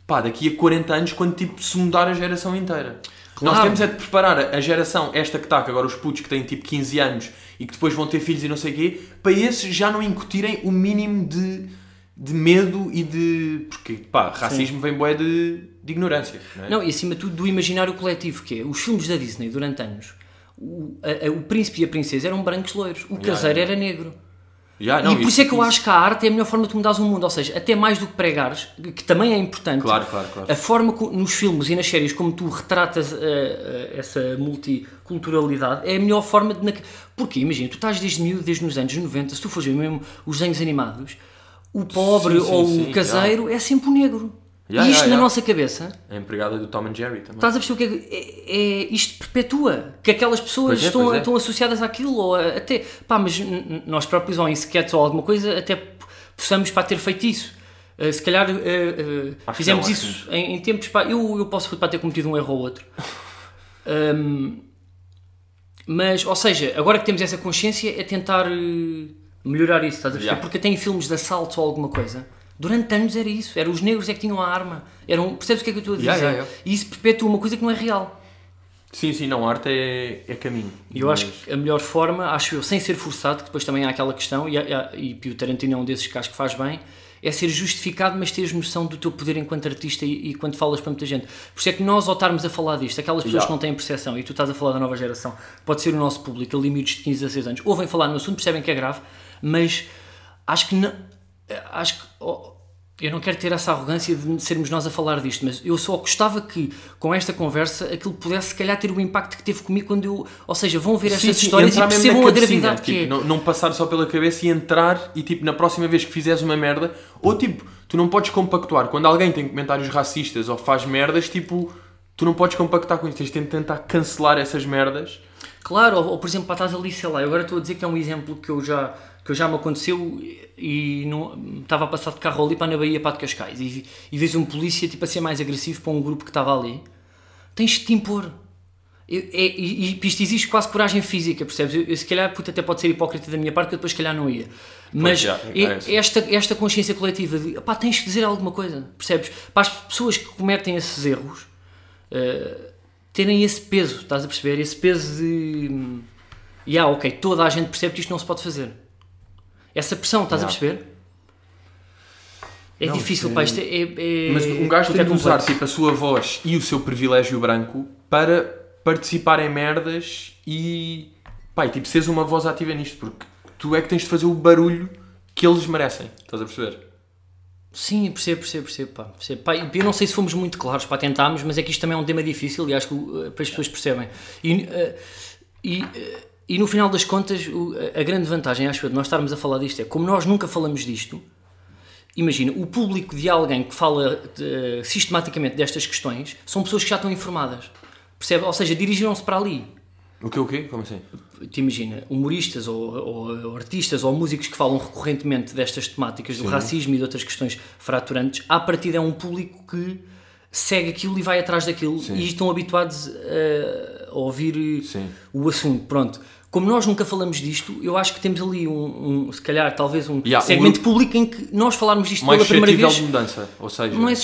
pá, daqui a 40 anos, quando tipo se mudar a geração inteira. Claro. Nós temos é de preparar a geração, esta que está, que agora os putos que têm tipo 15 anos e que depois vão ter filhos e não sei o quê, para esses já não incutirem o mínimo de, de medo e de. Porque, pá, racismo vem bué de, de ignorância. Não é? Não, e acima de tudo do imaginário coletivo, que é os filmes da Disney durante anos. O, a- a- o príncipe e a princesa eram brancos loiros, o caseiro era negro. Já, não, e por isso, é que eu isso- acho que a arte é a melhor forma de tu mudares o mundo, ou seja, até mais do que pregares, que também é importante. Claro, claro, claro. A forma nos filmes e nas séries como tu retratas eh, eh, essa multiculturalidade é a melhor forma de. Porque imagina, tu estás desde miúdo, desde nos anos 90, se tu fores ver mesmo os desenhos animados, o pobre Sim, sim, ou sim, o caseiro é sempre o negro. Ya, e isto na ya. nossa cabeça A empregada do Tom and Jerry também. Estás a perceber o que é, que- é, é- Isto perpetua que aquelas pessoas é, estão, é. estão associadas àquilo, ou a- até pá, mas nós próprios, ou em sketches ou alguma coisa, até possamos para ter feito isso. Uh, se calhar uh, uh, fizemos não, isso em, em tempos, pá, eu, eu posso para ter cometido um erro ou outro. Um, mas, ou seja, agora que temos essa consciência, é tentar melhorar isso, estás a perceber? Yeah. Porque tem filmes de assalto ou alguma coisa, Durante anos era isso. Era os negros é que tinham a arma. Eram, percebes o que é que eu estou a dizer? Yeah, yeah. E isso perpetua uma coisa que não é real. Sim, sim, não, a arte é, é caminho. E eu acho que a melhor forma, acho eu, sem ser forçado, que depois também há aquela questão, e, e, e o Tarantino é um desses que acho que faz bem, é ser justificado, mas teres noção do teu poder enquanto artista e, e quando falas para muita gente. Por isso é que nós, ao estarmos a falar disto, aquelas pessoas Yeah. que não têm percepção, e tu estás a falar da nova geração, pode ser o nosso público, ali miúdos de 15 a 16 anos, ouvem falar no assunto, percebem que é grave, mas acho que não. Acho que. oh, eu não quero ter essa arrogância de sermos nós a falar disto, mas eu só gostava que, com esta conversa, aquilo pudesse, se calhar, ter o impacto que teve comigo quando eu. Ou seja, vão ver estas histórias e percebam a gravidade que tipo, é. Não, não passar só pela cabeça e entrar e tipo, na próxima vez que fizeres uma merda, ou tipo, tu não podes compactuar. Quando alguém tem comentários racistas ou faz merdas, tipo, tu não podes compactar com isso. Tens de tentar cancelar essas merdas. Claro, ou, ou, por exemplo, pá, estás ali, sei lá, eu agora estou a dizer que é um exemplo que eu já, que já me aconteceu e- e não, estava a passar de carro ali para na Bahia, para de Cascais, e, e vês um polícia tipo a ser mais agressivo para um grupo que estava ali, tens de te impor. É- e, e isto exige quase coragem física, percebes? Eu, eu, se calhar, puta, até pode ser hipócrita da minha parte, que eu depois, se calhar, não ia. Mas já, é- esta, esta consciência coletiva de, pá, tens de dizer alguma coisa, percebes? Para as pessoas que cometem esses erros, eh, terem esse peso, estás a perceber? Esse peso de. hum, Yeah, ok, toda a gente percebe que isto não se pode fazer. Essa pressão, estás a Yeah. perceber? É Não, difícil, isto pá, é- isto é. é- Mas um gajo puta, é tem de usar tipo, a sua voz e o seu privilégio branco para participar em merdas e, pá, e tipo, seres uma voz ativa nisto, porque tu é que tens de fazer o barulho que eles merecem. Estás a perceber? Sim, percebo, percebo, percebo. Pá, percebo. Pá, eu não sei se fomos muito claros para tentarmos, mas é que isto também é um tema difícil e acho que uh, para as pessoas percebem. E, uh, e, uh, e no final das contas, o- a grande vantagem, acho eu, de nós estarmos a falar disto é como nós nunca falamos disto. Imagina, o público de alguém que fala uh, sistematicamente destas questões são pessoas que já estão informadas. Percebe? Ou seja, dirigiram-se para ali. O que o quê? Como assim? te imagina, humoristas ou, ou- ou artistas ou músicos que falam recorrentemente destas temáticas, do racismo e de outras questões fraturantes, à partida é um público que segue aquilo e vai atrás daquilo Sim. e estão habituados a, a ouvir Sim. o assunto. Pronto. Como nós nunca falamos disto, eu acho que temos ali um, um- se calhar, talvez um Yeah, um segmento grupo- público em que nós falarmos disto Mais pela primeira vez. de mudança. Ou seja, Não é,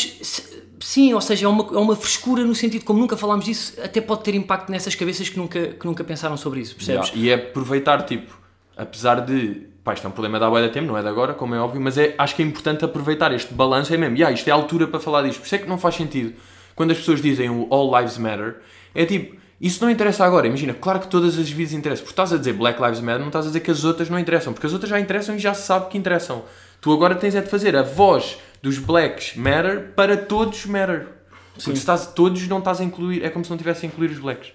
sim, ou seja, é uma, é uma frescura no sentido como nunca falámos disso, até pode ter impacto nessas cabeças que nunca, que nunca pensaram sobre isso, percebes? Yeah, E é aproveitar, tipo, apesar de. Pá, isto é um problema da boia da tempo, não é de agora, como é óbvio, mas é, acho que é importante aproveitar este balanço. É mesmo, yeah, isto é a altura para falar disto. Por isso é que não faz sentido quando as pessoas dizem o All Lives Matter. É tipo, isso não interessa agora. Imagina, claro que todas as vidas interessam. Porque estás a dizer Black Lives Matter, não estás a dizer que as outras não interessam. Porque as outras já interessam e já se sabe que interessam. Tu agora tens é de fazer a voz dos Blacks Matter para todos Matter. Porque se estás todos, não estás a incluir. É como se não tivesse a incluir os Blacks.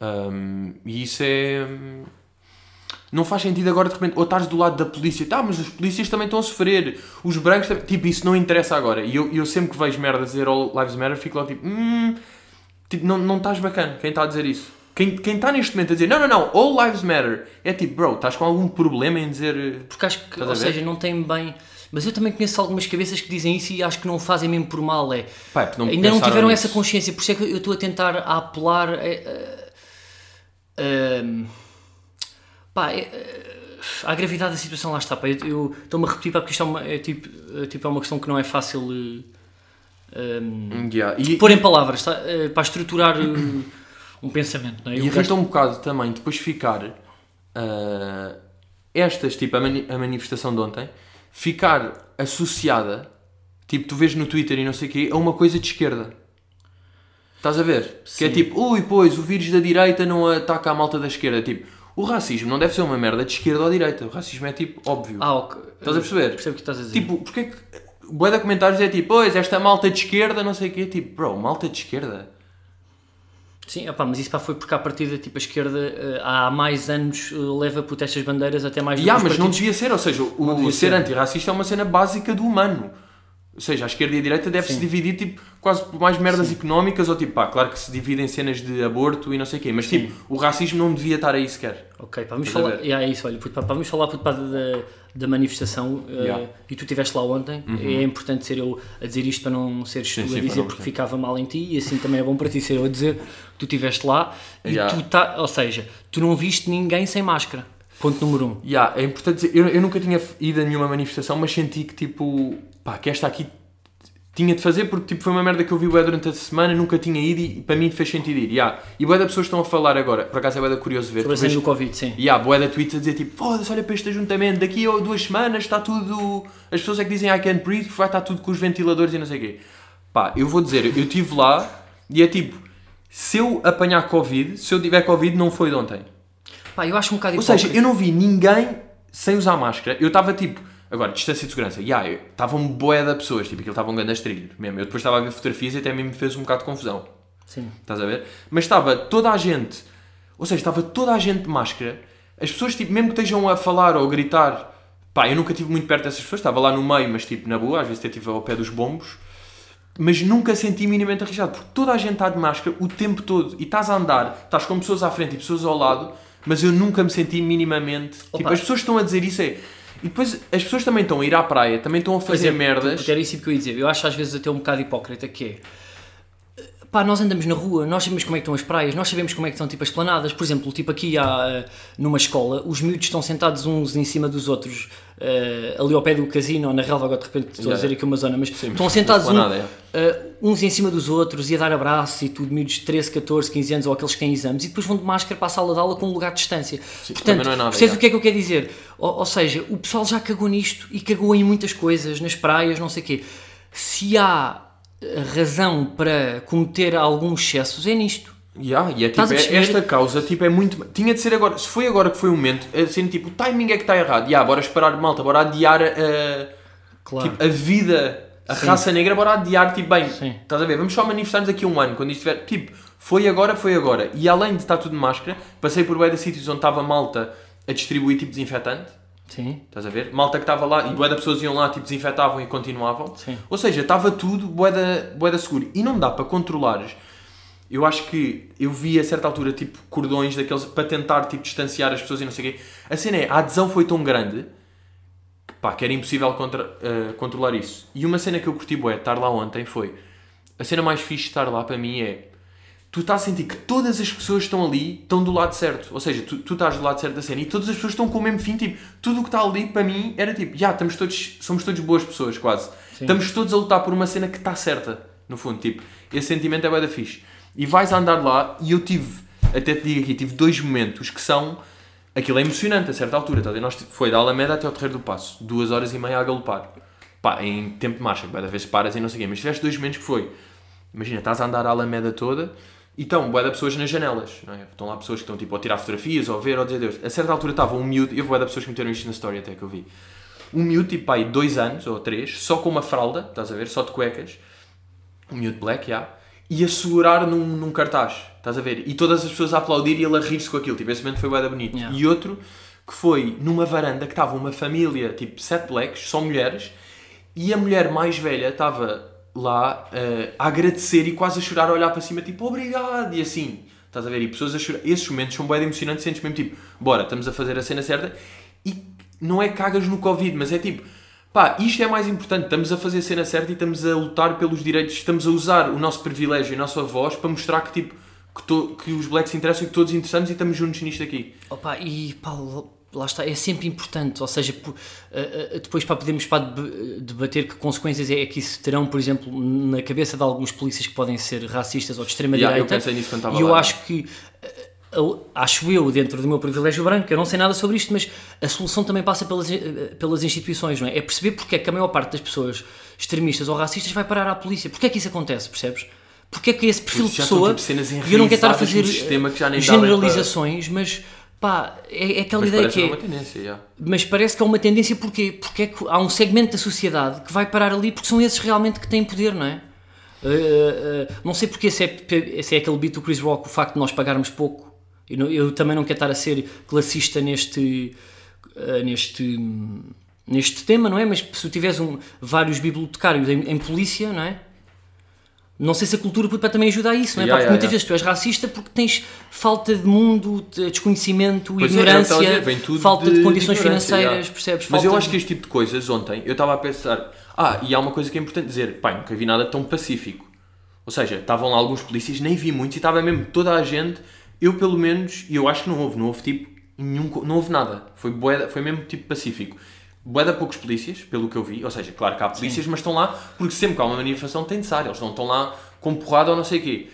Um, e isso é. hum, Não faz sentido agora de repente, ou estás do lado da polícia, tá, mas os polícias também estão a sofrer, os brancos também. Tipo, isso não interessa agora. E eu, eu sempre que vejo merda dizer All Lives Matter, fico logo tipo, hum, tipo não, não estás bacana. Quem está a dizer isso? Quem, quem está neste momento a dizer, não, não, não, All Lives Matter, é tipo, bro, estás com algum problema em dizer. Porque acho que, a ou seja, não tem bem. Mas eu também conheço algumas cabeças que dizem isso e acho que não fazem mesmo por mal. É, Pá, é porque não ainda não tiveram nisso. essa consciência, por isso é que eu estou a tentar a apelar. é, é, é, pá, é, é, à gravidade da situação, lá está. Pá, eu estou-me a repetir pá, porque isto é uma, é, tipo, é, tipo, é uma questão que não é fácil eh, um, Yeah. E, pôr em palavras tá? Eh, para estruturar um pensamento. É? E gasto- irrita um bocado também depois ficar ah, estas, tipo a, mani- a manifestação de ontem, ficar associada, tipo tu vês no Twitter e não sei o quê, a uma coisa de esquerda. Estás a ver? Que é Sim. tipo, ui, pois, o vírus da direita não ataca a malta da esquerda. Tipo, o racismo não deve ser uma merda de esquerda ou direita. O racismo é tipo óbvio. Ah, ok. Estás a perceber? Percebo o que estás a dizer. Tipo, porque é que. Boa de comentários é tipo, pois, esta malta de esquerda, não sei o quê. Tipo, bro, malta de esquerda. Sim, opá, mas isso pá, foi porque à partida tipo, a esquerda eh, há mais anos eh, leva por estas bandeiras até mais do os mas não partidos. devia ser, ou seja, o, Não o ser ser. antirracista é uma cena básica do humano. Ou seja, a esquerda e a direita deve-se Sim. dividir tipo, quase por mais merdas económicas, ou tipo, pá, claro que se divide em cenas de aborto e não sei o quê, mas tipo, o racismo não devia estar aí sequer. Ok, pá, vamos Estás a falar. Yeah, é isso, olha, puto, pá, vamos falar puto, pá, da, da manifestação eh, Yeah. Uhum. e tu estiveste lá ontem. É importante ser eu a dizer isto para não seres Sim, tu sim, a dizer porque ficava mal em ti e assim também é bom para ti ser eu a dizer que tu estiveste lá e Yeah. tu tá, ou seja, tu não viste ninguém sem máscara. Ponto número um. Yeah, é importante dizer, eu, eu nunca tinha ido a nenhuma manifestação, mas senti que tipo, pá, que esta aqui tinha de fazer porque tipo, foi uma merda que eu vi bué durante a semana, nunca tinha ido e para mim fez sentido ir. Yeah. E bué da pessoas estão a falar agora, por acaso é bué da curioso ver. Sobre a do Covid, sim. E há bué da tweets a dizer tipo, foda-se, olha para este ajuntamento, daqui a duas semanas está tudo. As pessoas é que dizem I can't breathe porque vai estar tudo com os ventiladores e não sei o quê. Pá, eu vou dizer, eu estive lá e é tipo, se eu apanhar Covid, se eu tiver Covid, não foi de ontem. Pá, eu acho um bocado Ou seja, eu não vi ninguém sem usar máscara. Eu estava tipo, agora, distância de segurança, yeah, eu- estavam boé de pessoas, tipo, aquilo estavam um grande trilho mesmo. Eu depois estava a ver fotografias e até mesmo me fez um bocado de confusão. Sim. Estás a ver? Mas estava toda a gente, ou seja, estava toda a gente de máscara. As pessoas, tipo, mesmo que estejam a falar ou a gritar, pá, eu nunca estive muito perto dessas pessoas, estava lá no meio, mas tipo, na boa, às vezes até estive ao pé dos bombos. Mas nunca senti minimamente arriscado, porque toda a gente está de máscara o tempo todo e estás a andar, estás com pessoas à frente e pessoas ao lado, mas eu nunca me senti minimamente. Tipo, Opa. as pessoas estão a dizer isso é. E depois as pessoas também estão a ir à praia, também estão a fazer é, merdas. Porque era isso que eu ia dizer. Eu acho às vezes até um bocado hipócrita que é. Pá, nós andamos na rua, nós sabemos como é que estão as praias, nós sabemos como é que estão tipo as planadas. Por exemplo, tipo aqui há, eh, numa escola, os miúdos estão sentados uns em cima dos outros, eh, ali ao pé do casino ou na relva, agora de repente estou a Yeah. dizer aqui uma zona, mas Sim, estão sentados um- esplanada, é. eh, uns em cima dos outros e a dar abraços e tudo, miúdos de 13, 14, 15 anos ou aqueles que têm exames e depois vão de máscara para a sala de aula com um lugar de distância. Portanto, também não é nada, percebes yeah. o que é que eu quero dizer? Ou, ou seja, o pessoal já cagou nisto e cagou em muitas coisas, nas praias, não sei o quê. Se há razão para cometer alguns excessos, é nisto. Yeah, e é tipo, é- esta causa tipo, é muito. Tinha de ser agora. Se foi agora que foi o momento, assim, tipo, o timing é que está errado. Yeah, bora esperar, malta, bora adiar a, Claro. tipo, a vida, a Sim. raça negra, bora adiar, tipo, bem, Sim. estás a ver? Vamos só manifestar-nos daqui a um ano, quando isto estiver. Tipo, foi agora, foi agora. E além de estar tudo de máscara, passei por de sítios onde estava malta a distribuir tipo desinfetante. Sim. Estás a ver? Malta que estava lá e de pessoas iam lá, tipo, desinfetavam e continuavam. Sim. Ou seja, estava tudo bué da, bué da seguro. E não dá para controlares. Eu acho que eu vi a certa altura, tipo, cordões daqueles para tentar, tipo, distanciar as pessoas e não sei o quê. A cena é, a adesão foi tão grande que, pá, que era impossível contra, eh, controlar isso. E uma cena que eu curti bué, estar lá ontem, foi... A cena mais fixe de estar lá para mim é... Tu estás a sentir que todas as pessoas estão ali estão do lado certo. Ou seja, tu, tu estás do lado certo da cena e todas as pessoas estão com o mesmo fim. Tipo, tudo o que está ali para mim era tipo, já, estamos todos, somos todos boas pessoas, quase. Estamos todos a lutar por uma cena que está certa, no fundo. Tipo, esse sentimento é bué da fixe. E vais andar lá e eu tive, até te digo aqui, tive dois momentos que são. Aquilo é emocionante a certa altura, tá? Nós, foi da Alameda até ao Terreiro do Passo, duas horas e meia a galopar. Pá, em tempo de marcha, cada vez paras e não sei o quê. Mas tiveste dois momentos que foi. Imagina, estás a andar a Alameda toda e estão bué pessoas nas janelas, não é? Estão lá pessoas que estão tipo a tirar fotografias ou a ver ou a dizer Deus. A certa altura estava um miúdo, eu bué de pessoas que meteram isto na história até que eu vi. Um miúdo, tipo, pai, dois anos ou três, só com uma fralda, estás a ver? Só de cuecas. Um miúdo black, já. E a segurar num, num cartaz, estás a ver? E todas as pessoas a aplaudir e ele a rir-se com aquilo. Tipo, esse momento foi bué da bonito. Yeah. E outro que foi numa varanda que estava uma família, tipo, sete blacks, só mulheres, e a mulher mais velha estava lá eh, a agradecer e quase a chorar, a olhar para cima, tipo, obrigado, e assim, estás a ver? E pessoas a chorar. Esses momentos são de emocionantes, sentes mesmo tipo, bora, estamos a fazer a cena certa, e não é cagas no Covid, mas é tipo, pá, isto é mais importante, estamos a fazer a cena certa e estamos a lutar pelos direitos, estamos a usar o nosso privilégio e a nossa voz para mostrar que, tipo, que, to- que os blacks interessam e que todos interessamos e estamos juntos nisto aqui. Opa, e pá, lá está, é sempre importante, ou seja, eh, eh, depois para podermos deb- debater que consequências é que isso terão, por exemplo, na cabeça de alguns polícias que podem ser racistas ou de Yeah, eu extrema-direita. pensei nisso quando estava E eu lá, acho que, eh, acho eu, dentro do meu privilégio branco, eu não sei nada sobre isto, mas a solução também passa pelas, eh, pelas instituições, não é? É perceber porque é que a maior parte das pessoas extremistas ou racistas vai parar à polícia. Porque é que isso acontece, percebes? Porque é que esse perfil de pessoa. tipo, e eu não quero estar a fazer dá bem para- generalizações, mas pá, é, é aquela Mas ideia que é. uma tendência, yeah. Mas parece que é uma tendência porquê? Porque é que há um segmento da sociedade que vai parar ali porque são esses realmente que têm poder, não é? Uh, uh, não sei porque se é, se é aquele beat do Chris Rock, o facto de nós pagarmos pouco. Eu, não- eu também não quero estar a ser classista neste, uh, neste, neste tema, não é? Mas se tu tiveres um, vários bibliotecários em, em polícia, não é? Não sei se a cultura puta, também ajuda a isso, não é? Yeah, Pá, porque yeah, muitas yeah. vezes tu és racista porque tens falta de mundo, de desconhecimento, Pois é, é ignorância, tudo falta de, de- de condições ignorância, financeiras, percebes? Mas Falta eu acho de- que este tipo de coisas, ontem, eu estava a pensar, ah, e há uma coisa que é importante dizer, pai, nunca vi nada tão pacífico. Ou seja, estavam lá alguns polícias, nem vi muitos, e estava mesmo toda a gente, eu pelo menos, e eu acho que não houve, não houve tipo nenhum, não houve nada. Foi, bué, foi mesmo tipo pacífico. De poucos polícias, pelo que eu vi. Ou seja, claro que há polícias, mas estão lá porque sempre que há uma manifestação tem de estar. Eles não estão lá com porrada ou não sei o quê.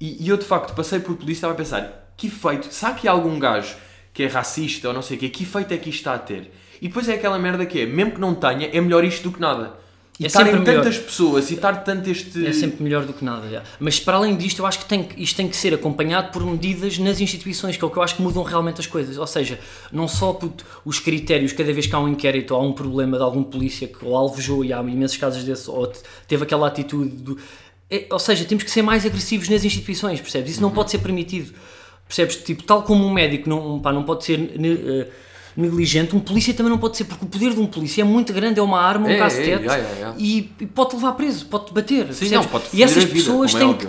E, e eu de facto passei por polícia e estava a pensar: que efeito? Será que há algum gajo que é racista ou não sei o quê? Que efeito é que isto está a ter? E depois é aquela merda que é: mesmo que não tenha, é melhor isto do que nada. E É estarem sempre melhor. tantas pessoas e estar tanto este. É sempre melhor do que nada. já. Mas para além disto, eu acho que tem, que- isto tem que ser acompanhado por medidas nas instituições, que é o que eu acho que mudam realmente as coisas. Ou seja, não só puto, os critérios, cada vez que há um inquérito ou há um problema de algum polícia que ou alvejou, e há imensos casos desses, ou te- teve aquela atitude. Do, é- ou seja, temos que ser mais agressivos nas instituições, percebes? Isso não pode ser permitido. Percebes? Tipo, tal como um médico não, pá, não pode ser. eh, negligente, um polícia também não pode ser, porque o poder de um polícia é muito grande, é uma arma, um É, é, cacetete é, é, é. E, e pode-te levar preso, pode-te bater. percebes? não, pode e essas vida, pessoas é têm que.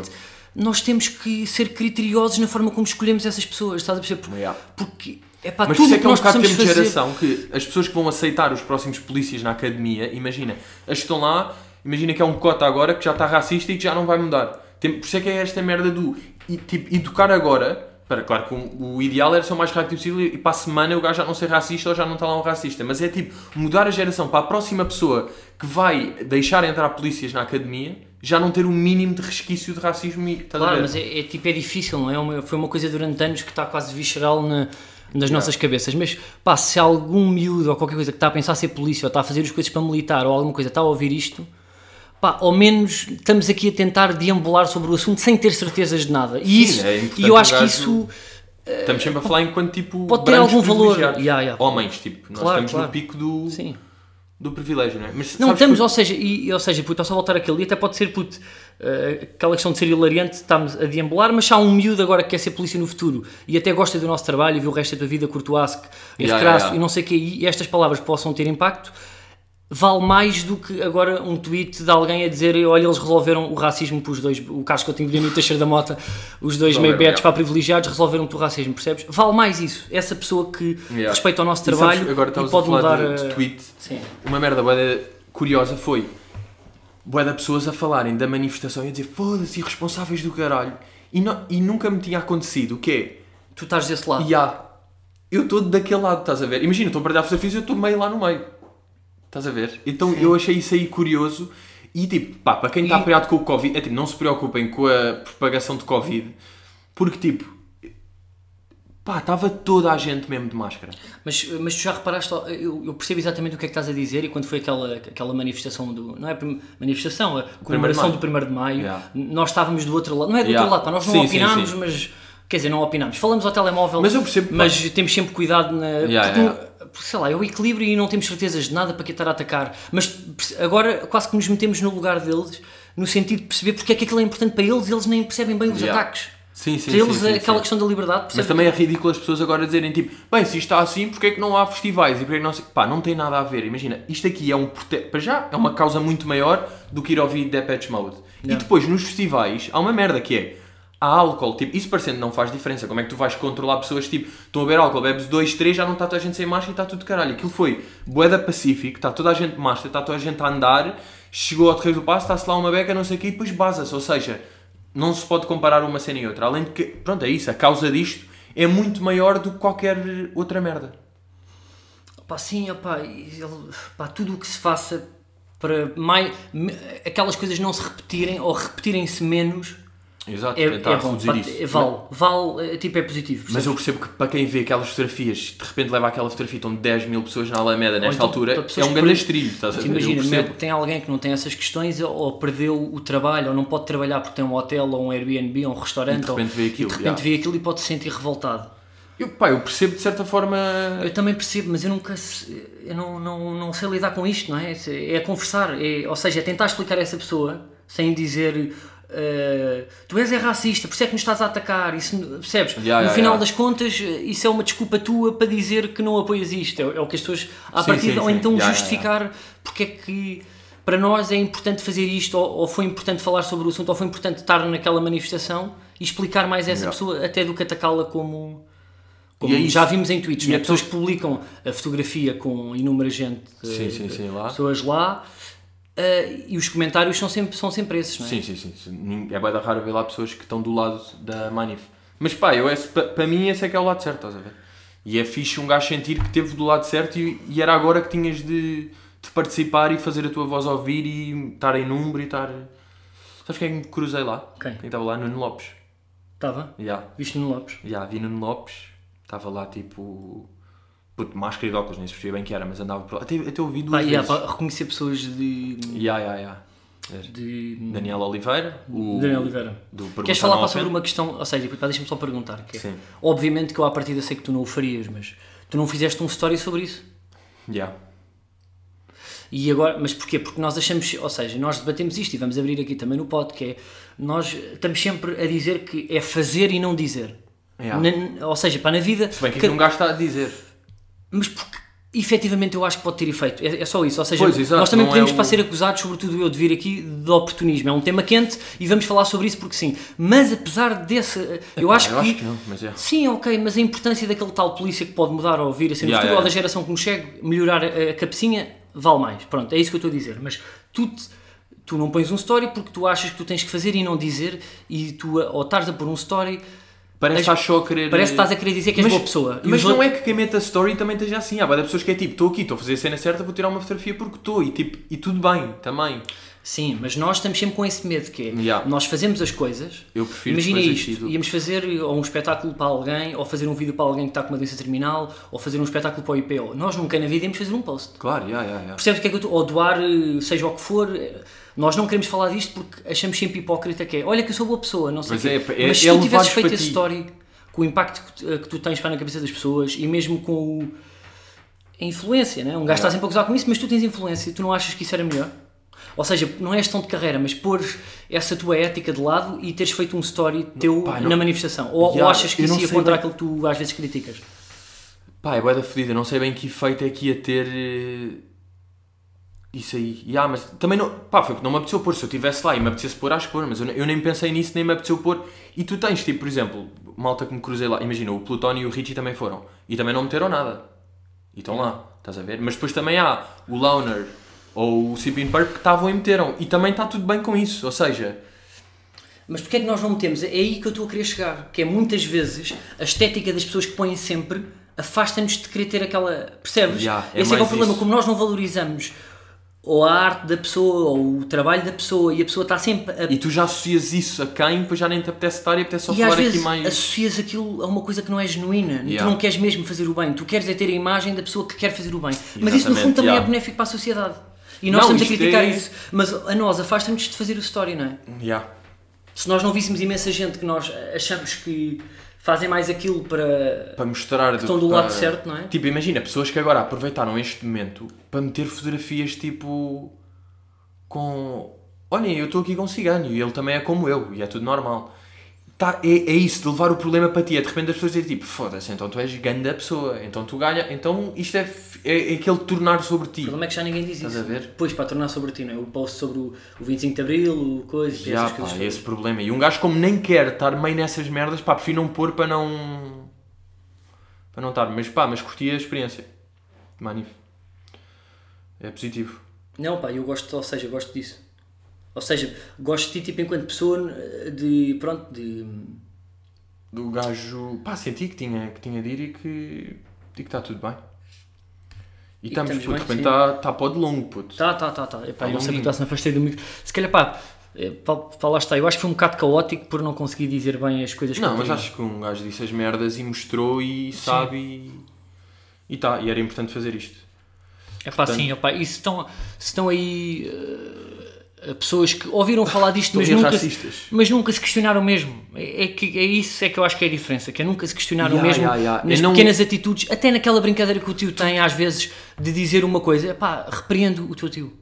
Nós temos que ser criteriosos na forma como escolhemos essas pessoas, estás a perceber? Porque, Yeah. porque é para Mas por tudo é que que é um nós bocado possamos de fazer. geração que as pessoas que vão aceitar os próximos polícias na academia, imagina, as que estão lá, imagina que é um cota agora que já está racista e que já não vai mudar. Tem, por isso é que é esta merda do e, tipo, educar agora. Para, claro que o, o ideal era ser o mais rápido possível e para a semana o gajo já não ser racista ou já não está lá um racista. Mas é tipo, mudar a geração para a próxima pessoa que vai deixar entrar polícias na academia já não ter o mínimo de resquício de racismo e. Claro, mas é, é tipo, é difícil, não é? Uma- foi uma coisa durante anos que está quase visceral na- nas nossas cabeças. Mas pá, se algum miúdo ou qualquer coisa que está a pensar ser polícia ou está a fazer as coisas para militar ou alguma coisa está a ouvir isto, pá, ao menos estamos aqui a tentar deambular sobre o assunto sem ter certezas de nada. E, Sim, isso, é e eu acho que isso. Estamos sempre a falar enquanto tipo. Pode ter algum valor. Yeah, yeah. Homens, tipo. Nós Claro, estamos claro. no pico do, Sim. do privilégio, não é? Mas Não, estamos, que- ou seja, e, ou seja, puto, só voltar aquele, e até pode ser, puto, eh, aquela questão de ser hilariante, estamos a deambular, mas se há um miúdo agora que quer ser polícia no futuro e até gosta do nosso trabalho e vê o resto da tua vida curto é Yeah, e não sei o que, e estas palavras possam ter impacto, vale mais do que agora um tweet de alguém a dizer olha, eles resolveram o racismo para os dois, o Coutinho Vilhena e o Teixeira da Mota, os dois meio Resolveram, betos yeah. para privilegiados, resolveram o racismo, percebes? Vale mais isso, essa pessoa que Yeah. respeita o nosso E sabes, trabalho agora e pode a falar mudar de, a- de tweet. Sim. Uma merda bué curiosa foi de pessoas a falarem da manifestação e a dizer foda-se, irresponsáveis do caralho. E, não- e nunca me tinha acontecido o que é. Tu estás desse lado. E há. Eu estou daquele lado, estás a ver? Imagina, estou a partilhar fotografias e eu estou meio lá no meio. Estás a ver? Então eu achei isso aí curioso. E tipo, pá, para quem está E- preocupado com o Covid, é tipo, não se preocupem com a propagação de Covid, porque tipo, pá, estava toda a gente mesmo de máscara. Mas, mas tu já reparaste, eu, eu percebo exatamente o que é que estás a dizer e quando foi aquela, aquela manifestação do. Não é prim- manifestação, a comemoração do 1 de Maio, Yeah. nós estávamos do outro lado. Não é do Yeah. outro lado, pá, nós não Sim, sim, opinámos, sim. mas. Quer dizer, não opinámos. Falamos ao telemóvel, Mas eu percebo, pá. mas temos sempre cuidado na. Yeah, porque, yeah. porque, sei lá, é o equilíbrio e não temos certezas de nada para que estar a atacar. Mas agora quase que nos metemos no lugar deles, no sentido de perceber porque é que aquilo é importante para eles e eles nem percebem bem os Yeah. ataques. Sim, sim, para eles, sim, sim, aquela sim. questão da liberdade, Mas também é ridículo as pessoas agora dizerem tipo, bem, se isto está assim, porque é que não há festivais? E porque é que não sei... Pá, não tem nada a ver. Imagina, isto aqui é um prote... para já é uma causa muito maior do que ir ouvir Depeche Mode. E Yeah. depois nos festivais há uma merda que é há álcool, tipo, isso parecendo não faz diferença. Como é que tu vais controlar pessoas tipo, estão a beber álcool, bebes dois, três, já não está toda a gente sem máscara e está tudo de caralho. Aquilo foi boeda pacífico, está toda a gente de máscara, está toda a gente a andar, chegou ao terreiro do passo, está-se lá uma beca, não sei o quê, e depois baza-se. Ou seja, não se pode comparar uma cena e outra. Além de que, pronto, é isso, a causa disto é muito maior do que qualquer outra merda. Pá, sim, opá, ele- pá, tudo o que se faça para mais, aquelas coisas não se repetirem ou repetirem-se menos Exato, é, é tentar bom. reduzir isso. é- vale, vale, é, tipo, é positivo. Mas eu percebo que para quem vê aquelas fotografias, de repente leva aquela fotografia estão 10 mil pessoas na Alameda nesta então, altura, é um grande estrilho? Imagina, tem alguém que não tem essas questões ou perdeu o trabalho ou não pode trabalhar porque tem um hotel ou um Airbnb ou um restaurante E de repente ou, vê aquilo, e de repente yeah. vê aquilo e pode se sentir revoltado. Eu, pá, eu percebo de certa forma. Eu também percebo, mas eu nunca eu não, não, não sei lidar com isto, não é? É é conversar, é, ou seja, é tentar explicar a essa pessoa sem dizer eh, tu és é racista, por isso é que nos estás a atacar, isso, percebes? Yeah, no yeah, final yeah. das contas, eh, isso é uma desculpa tua para dizer que não apoias isto, é, é o que as pessoas à Sim, partida, sim, ou então justificar porque é que para nós é importante fazer isto, ou, ou foi importante falar sobre o assunto, ou foi importante estar naquela manifestação e explicar mais a essa pessoa, até do que atacá-la como. Como é já vimos em tweets, né? é pessoas que publicam a fotografia com inúmera gente, Sim, eh, sim, sim, lá. pessoas lá, eh, e os comentários são sempre, são sempre esses, não é? Sim, sim, sim. sim. É bem da raro ver lá pessoas que estão do lado da Manif. Mas pá, eu esse, pa- para mim esse é que é o lado certo, estás a ver? E é fixe um gajo sentir que esteve do lado certo e, e era agora que tinhas de, de participar e fazer a tua voz ouvir e estar em número e estar. Sabes quem é me cruzei lá? Quem? Quem estava lá? Nuno Lopes. Estava? Já, Viste no Lopes? já, vi Nuno Lopes. Estava lá tipo. Puto, máscara e óculos, nem se percebia bem que era, mas andava por lá. Até, até ouvi duas yeah, vezes. pá, reconhecer pessoas de. Ya, ya, ya. de Daniel Oliveira, o Daniel Oliveira. do Queres falar pá, sobre uma questão? Ou seja, pá, deixa-me só perguntar. Que é, obviamente que eu à partida sei que tu não o farias, mas tu não fizeste um story sobre isso. Ya. E agora, mas porquê? Porque nós achamos, ou seja, nós debatemos isto e vamos abrir aqui também no pod, que é, nós estamos sempre a dizer que é fazer e não dizer. Yeah. Na- ou seja, para na vida. Se bem que aqui um gajo está a dizer. Mas porque efetivamente eu acho que pode ter efeito. É, é só isso. Ou seja, Pois, exato, nós também é podemos o- para ser acusados, sobretudo eu, de vir aqui de oportunismo. É um tema quente e vamos falar sobre isso porque sim. Mas apesar desse. Eu acho eu que. acho que não, mas é. Sim, ok, mas a importância daquele tal polícia que pode mudar ou ouvir assim no Yeah, futuro, yeah, ou da geração que nos chega, melhorar a, a cabecinha, vale mais. Pronto, é isso que eu estou a dizer. Mas tu, te- tu não pões um story porque tu achas que tu tens que fazer e não dizer, e tu, ou estás a pôr um story, Parece que só a querer. parece que estás a querer dizer que és Mas- boa pessoa. Mas não outros- é que quem mete a story também esteja assim. Há várias pessoas que é tipo, estou aqui, estou a fazer a cena certa, vou tirar uma fotografia porque estou. E, tipo, e tudo bem, também. Sim, mas nós estamos sempre com esse medo que é, Yeah. nós fazemos as coisas, Eu prefiro imagina isto, sido- íamos fazer ou um espetáculo para alguém, ou fazer um vídeo para alguém que está com uma doença terminal, ou fazer um espetáculo para o IPO. Nós nunca na vida íamos fazer um post. Claro, já, já, já. Percebes o que é que eu estou? Ou doar, eh, seja o que for, eh, nós não queremos falar disto porque achamos sempre hipócrita que é, olha que eu sou boa pessoa, não sei Mas é- é- Mas se é tu tivesses feito esse ti. story, com o impacto que tu, eh, que tu tens para na cabeça das pessoas e mesmo com o- a influência, né? um gajo está Yeah. sempre a gozar com isso, mas tu tens influência, tu não achas que isso era melhor? Ou seja, não és tão de carreira, mas pôres essa tua ética de lado e teres feito um story teu não- na manifestação. Ou, ou achas que isso ia contra bem- aquilo que tu às vezes criticas? Pá, é bué da fodida, não sei bem que efeito é que ia ter eh, isso aí. Ya, mas também não. Pá, foi porque não me apeteceu pôr. Se eu estivesse lá e me apetecesse pôr, acho que pôr, mas eu, eu nem pensei nisso, nem me apeteceu pôr. E tu tens, tipo, por exemplo, malta que me cruzei lá, imagina, o Plutónio e o Richie também foram. E também não meteram nada. E estão lá, estás a ver? Mas depois também há o Launer ou o Cipin Purp que estavam e meteram. E também está tudo bem com isso. Ou seja, Mas porquê é que nós não metemos? É aí que eu estou a querer chegar. Que é muitas vezes a estética das pessoas que põem sempre afasta-nos de querer ter aquela. Percebes? Yeah, é Esse é, que é o problema. isso. Como nós não valorizamos ou a arte da pessoa ou o trabalho da pessoa e a pessoa está sempre a. e tu já associas isso a quem, depois já nem te apetece estar e apetece só E às falar vezes aqui mais. associas aquilo a uma coisa que não é genuína. Tu Yeah. não queres mesmo fazer o bem. Tu queres é ter a imagem da pessoa que quer fazer o bem. Mas isso no Exatamente, fundo também yeah. é benéfico para a sociedade. E nós Não, estamos a criticar é- isso. Mas a nós afasta-nos de fazer o story, não é? Ya. Se nós não víssemos imensa gente que nós achamos que fazem mais aquilo para. para mostrar estão do lado certo, não é? Tipo, imagina, pessoas que agora aproveitaram este momento para meter fotografias tipo com olhem, eu estou aqui com um cigano e ele também é como eu e é tudo normal. Tá, é, é isso, de levar o problema para ti. É de repente as pessoas dizem tipo, foda-se, então tu és grande da pessoa, então tu ganha, então isto é, é, é aquele tornar sobre ti. O problema é que já ninguém diz Estás isso. a ver? Depois, para tornar sobre ti, não é? O post sobre o, o 25 de Abril, o coisa, Já, essas pá, coisas. é esse problema. E um gajo como nem quer estar meio nessas merdas, pá, prefiro não pôr para não. para não estar. Mas pá, mas curti a experiência. Manif. É positivo. Não, pá, eu gosto, ou seja, gosto disso. Ou seja, gosto de ti, tipo, enquanto pessoa, de. pronto, de. Do gajo. pá, senti que tinha, que tinha de ir e que. e que está tudo bem. E, E estamos, puto, de repente sim. está tá para de longo, puto. Tá, tá, tá, tá. Epá, Tá eu não sei porque está-se me afastei do micro. Se calhar, pá, é, pá, pá, lá está. Eu acho que foi um bocado caótico por não conseguir dizer bem as coisas que Não, mas acho que um gajo disse as merdas e mostrou e sabe e. e tá, e era importante fazer isto. É pá, sim, opá, e se estão, se estão aí eh, pessoas que ouviram falar disto, mas nunca, racistas. mas nunca se questionaram mesmo. É, é que, é isso é que eu acho que é a diferença, que é nunca se questionaram Ya, mesmo ya, ya. nas Eu não- pequenas atitudes, até naquela brincadeira que o tio tem às vezes de dizer uma coisa, pá, repreendo o teu tio.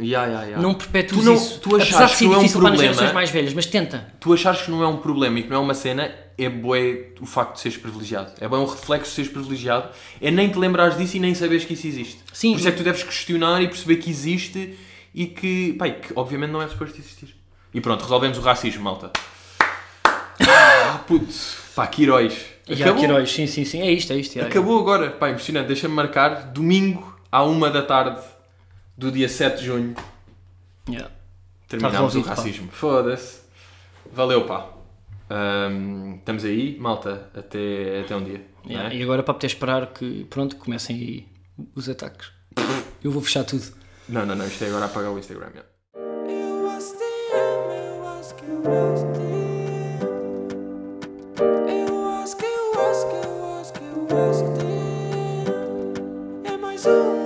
Não perpetues Tu não- isso. tu achares Apesar de que ser não é um para as problema- gerações mais velhas, mas tenta. tu achares que não é um problema e que não é uma cena, é bué o facto de seres privilegiado. É bem um reflexo de seres privilegiado. É nem te lembrares disso e nem saberes que isso existe. Sim. Por isso é que tu deves questionar e perceber que existe e que, pá, que obviamente não é suposto existir. E pronto, resolvemos o racismo, malta. Ah, puto. Pá, que heróis. Acabou, que heróis, sim, sim, sim, é isto, é isto. é. acabou agora. Pá, impressionante. Deixa-me marcar. Domingo, à uma da tarde do dia 7 de junho, Yeah. Terminámos o racismo. Foda-se. Valeu, pá. Ahm, estamos aí, malta, até, até um dia. Yeah, é? E agora para poder esperar que, pronto, comecem aí os ataques. Eu vou fechar tudo. Não, não, não, isto é agora apagar o Instagram. yeah. Eu que eu que eu que eu que é mais um,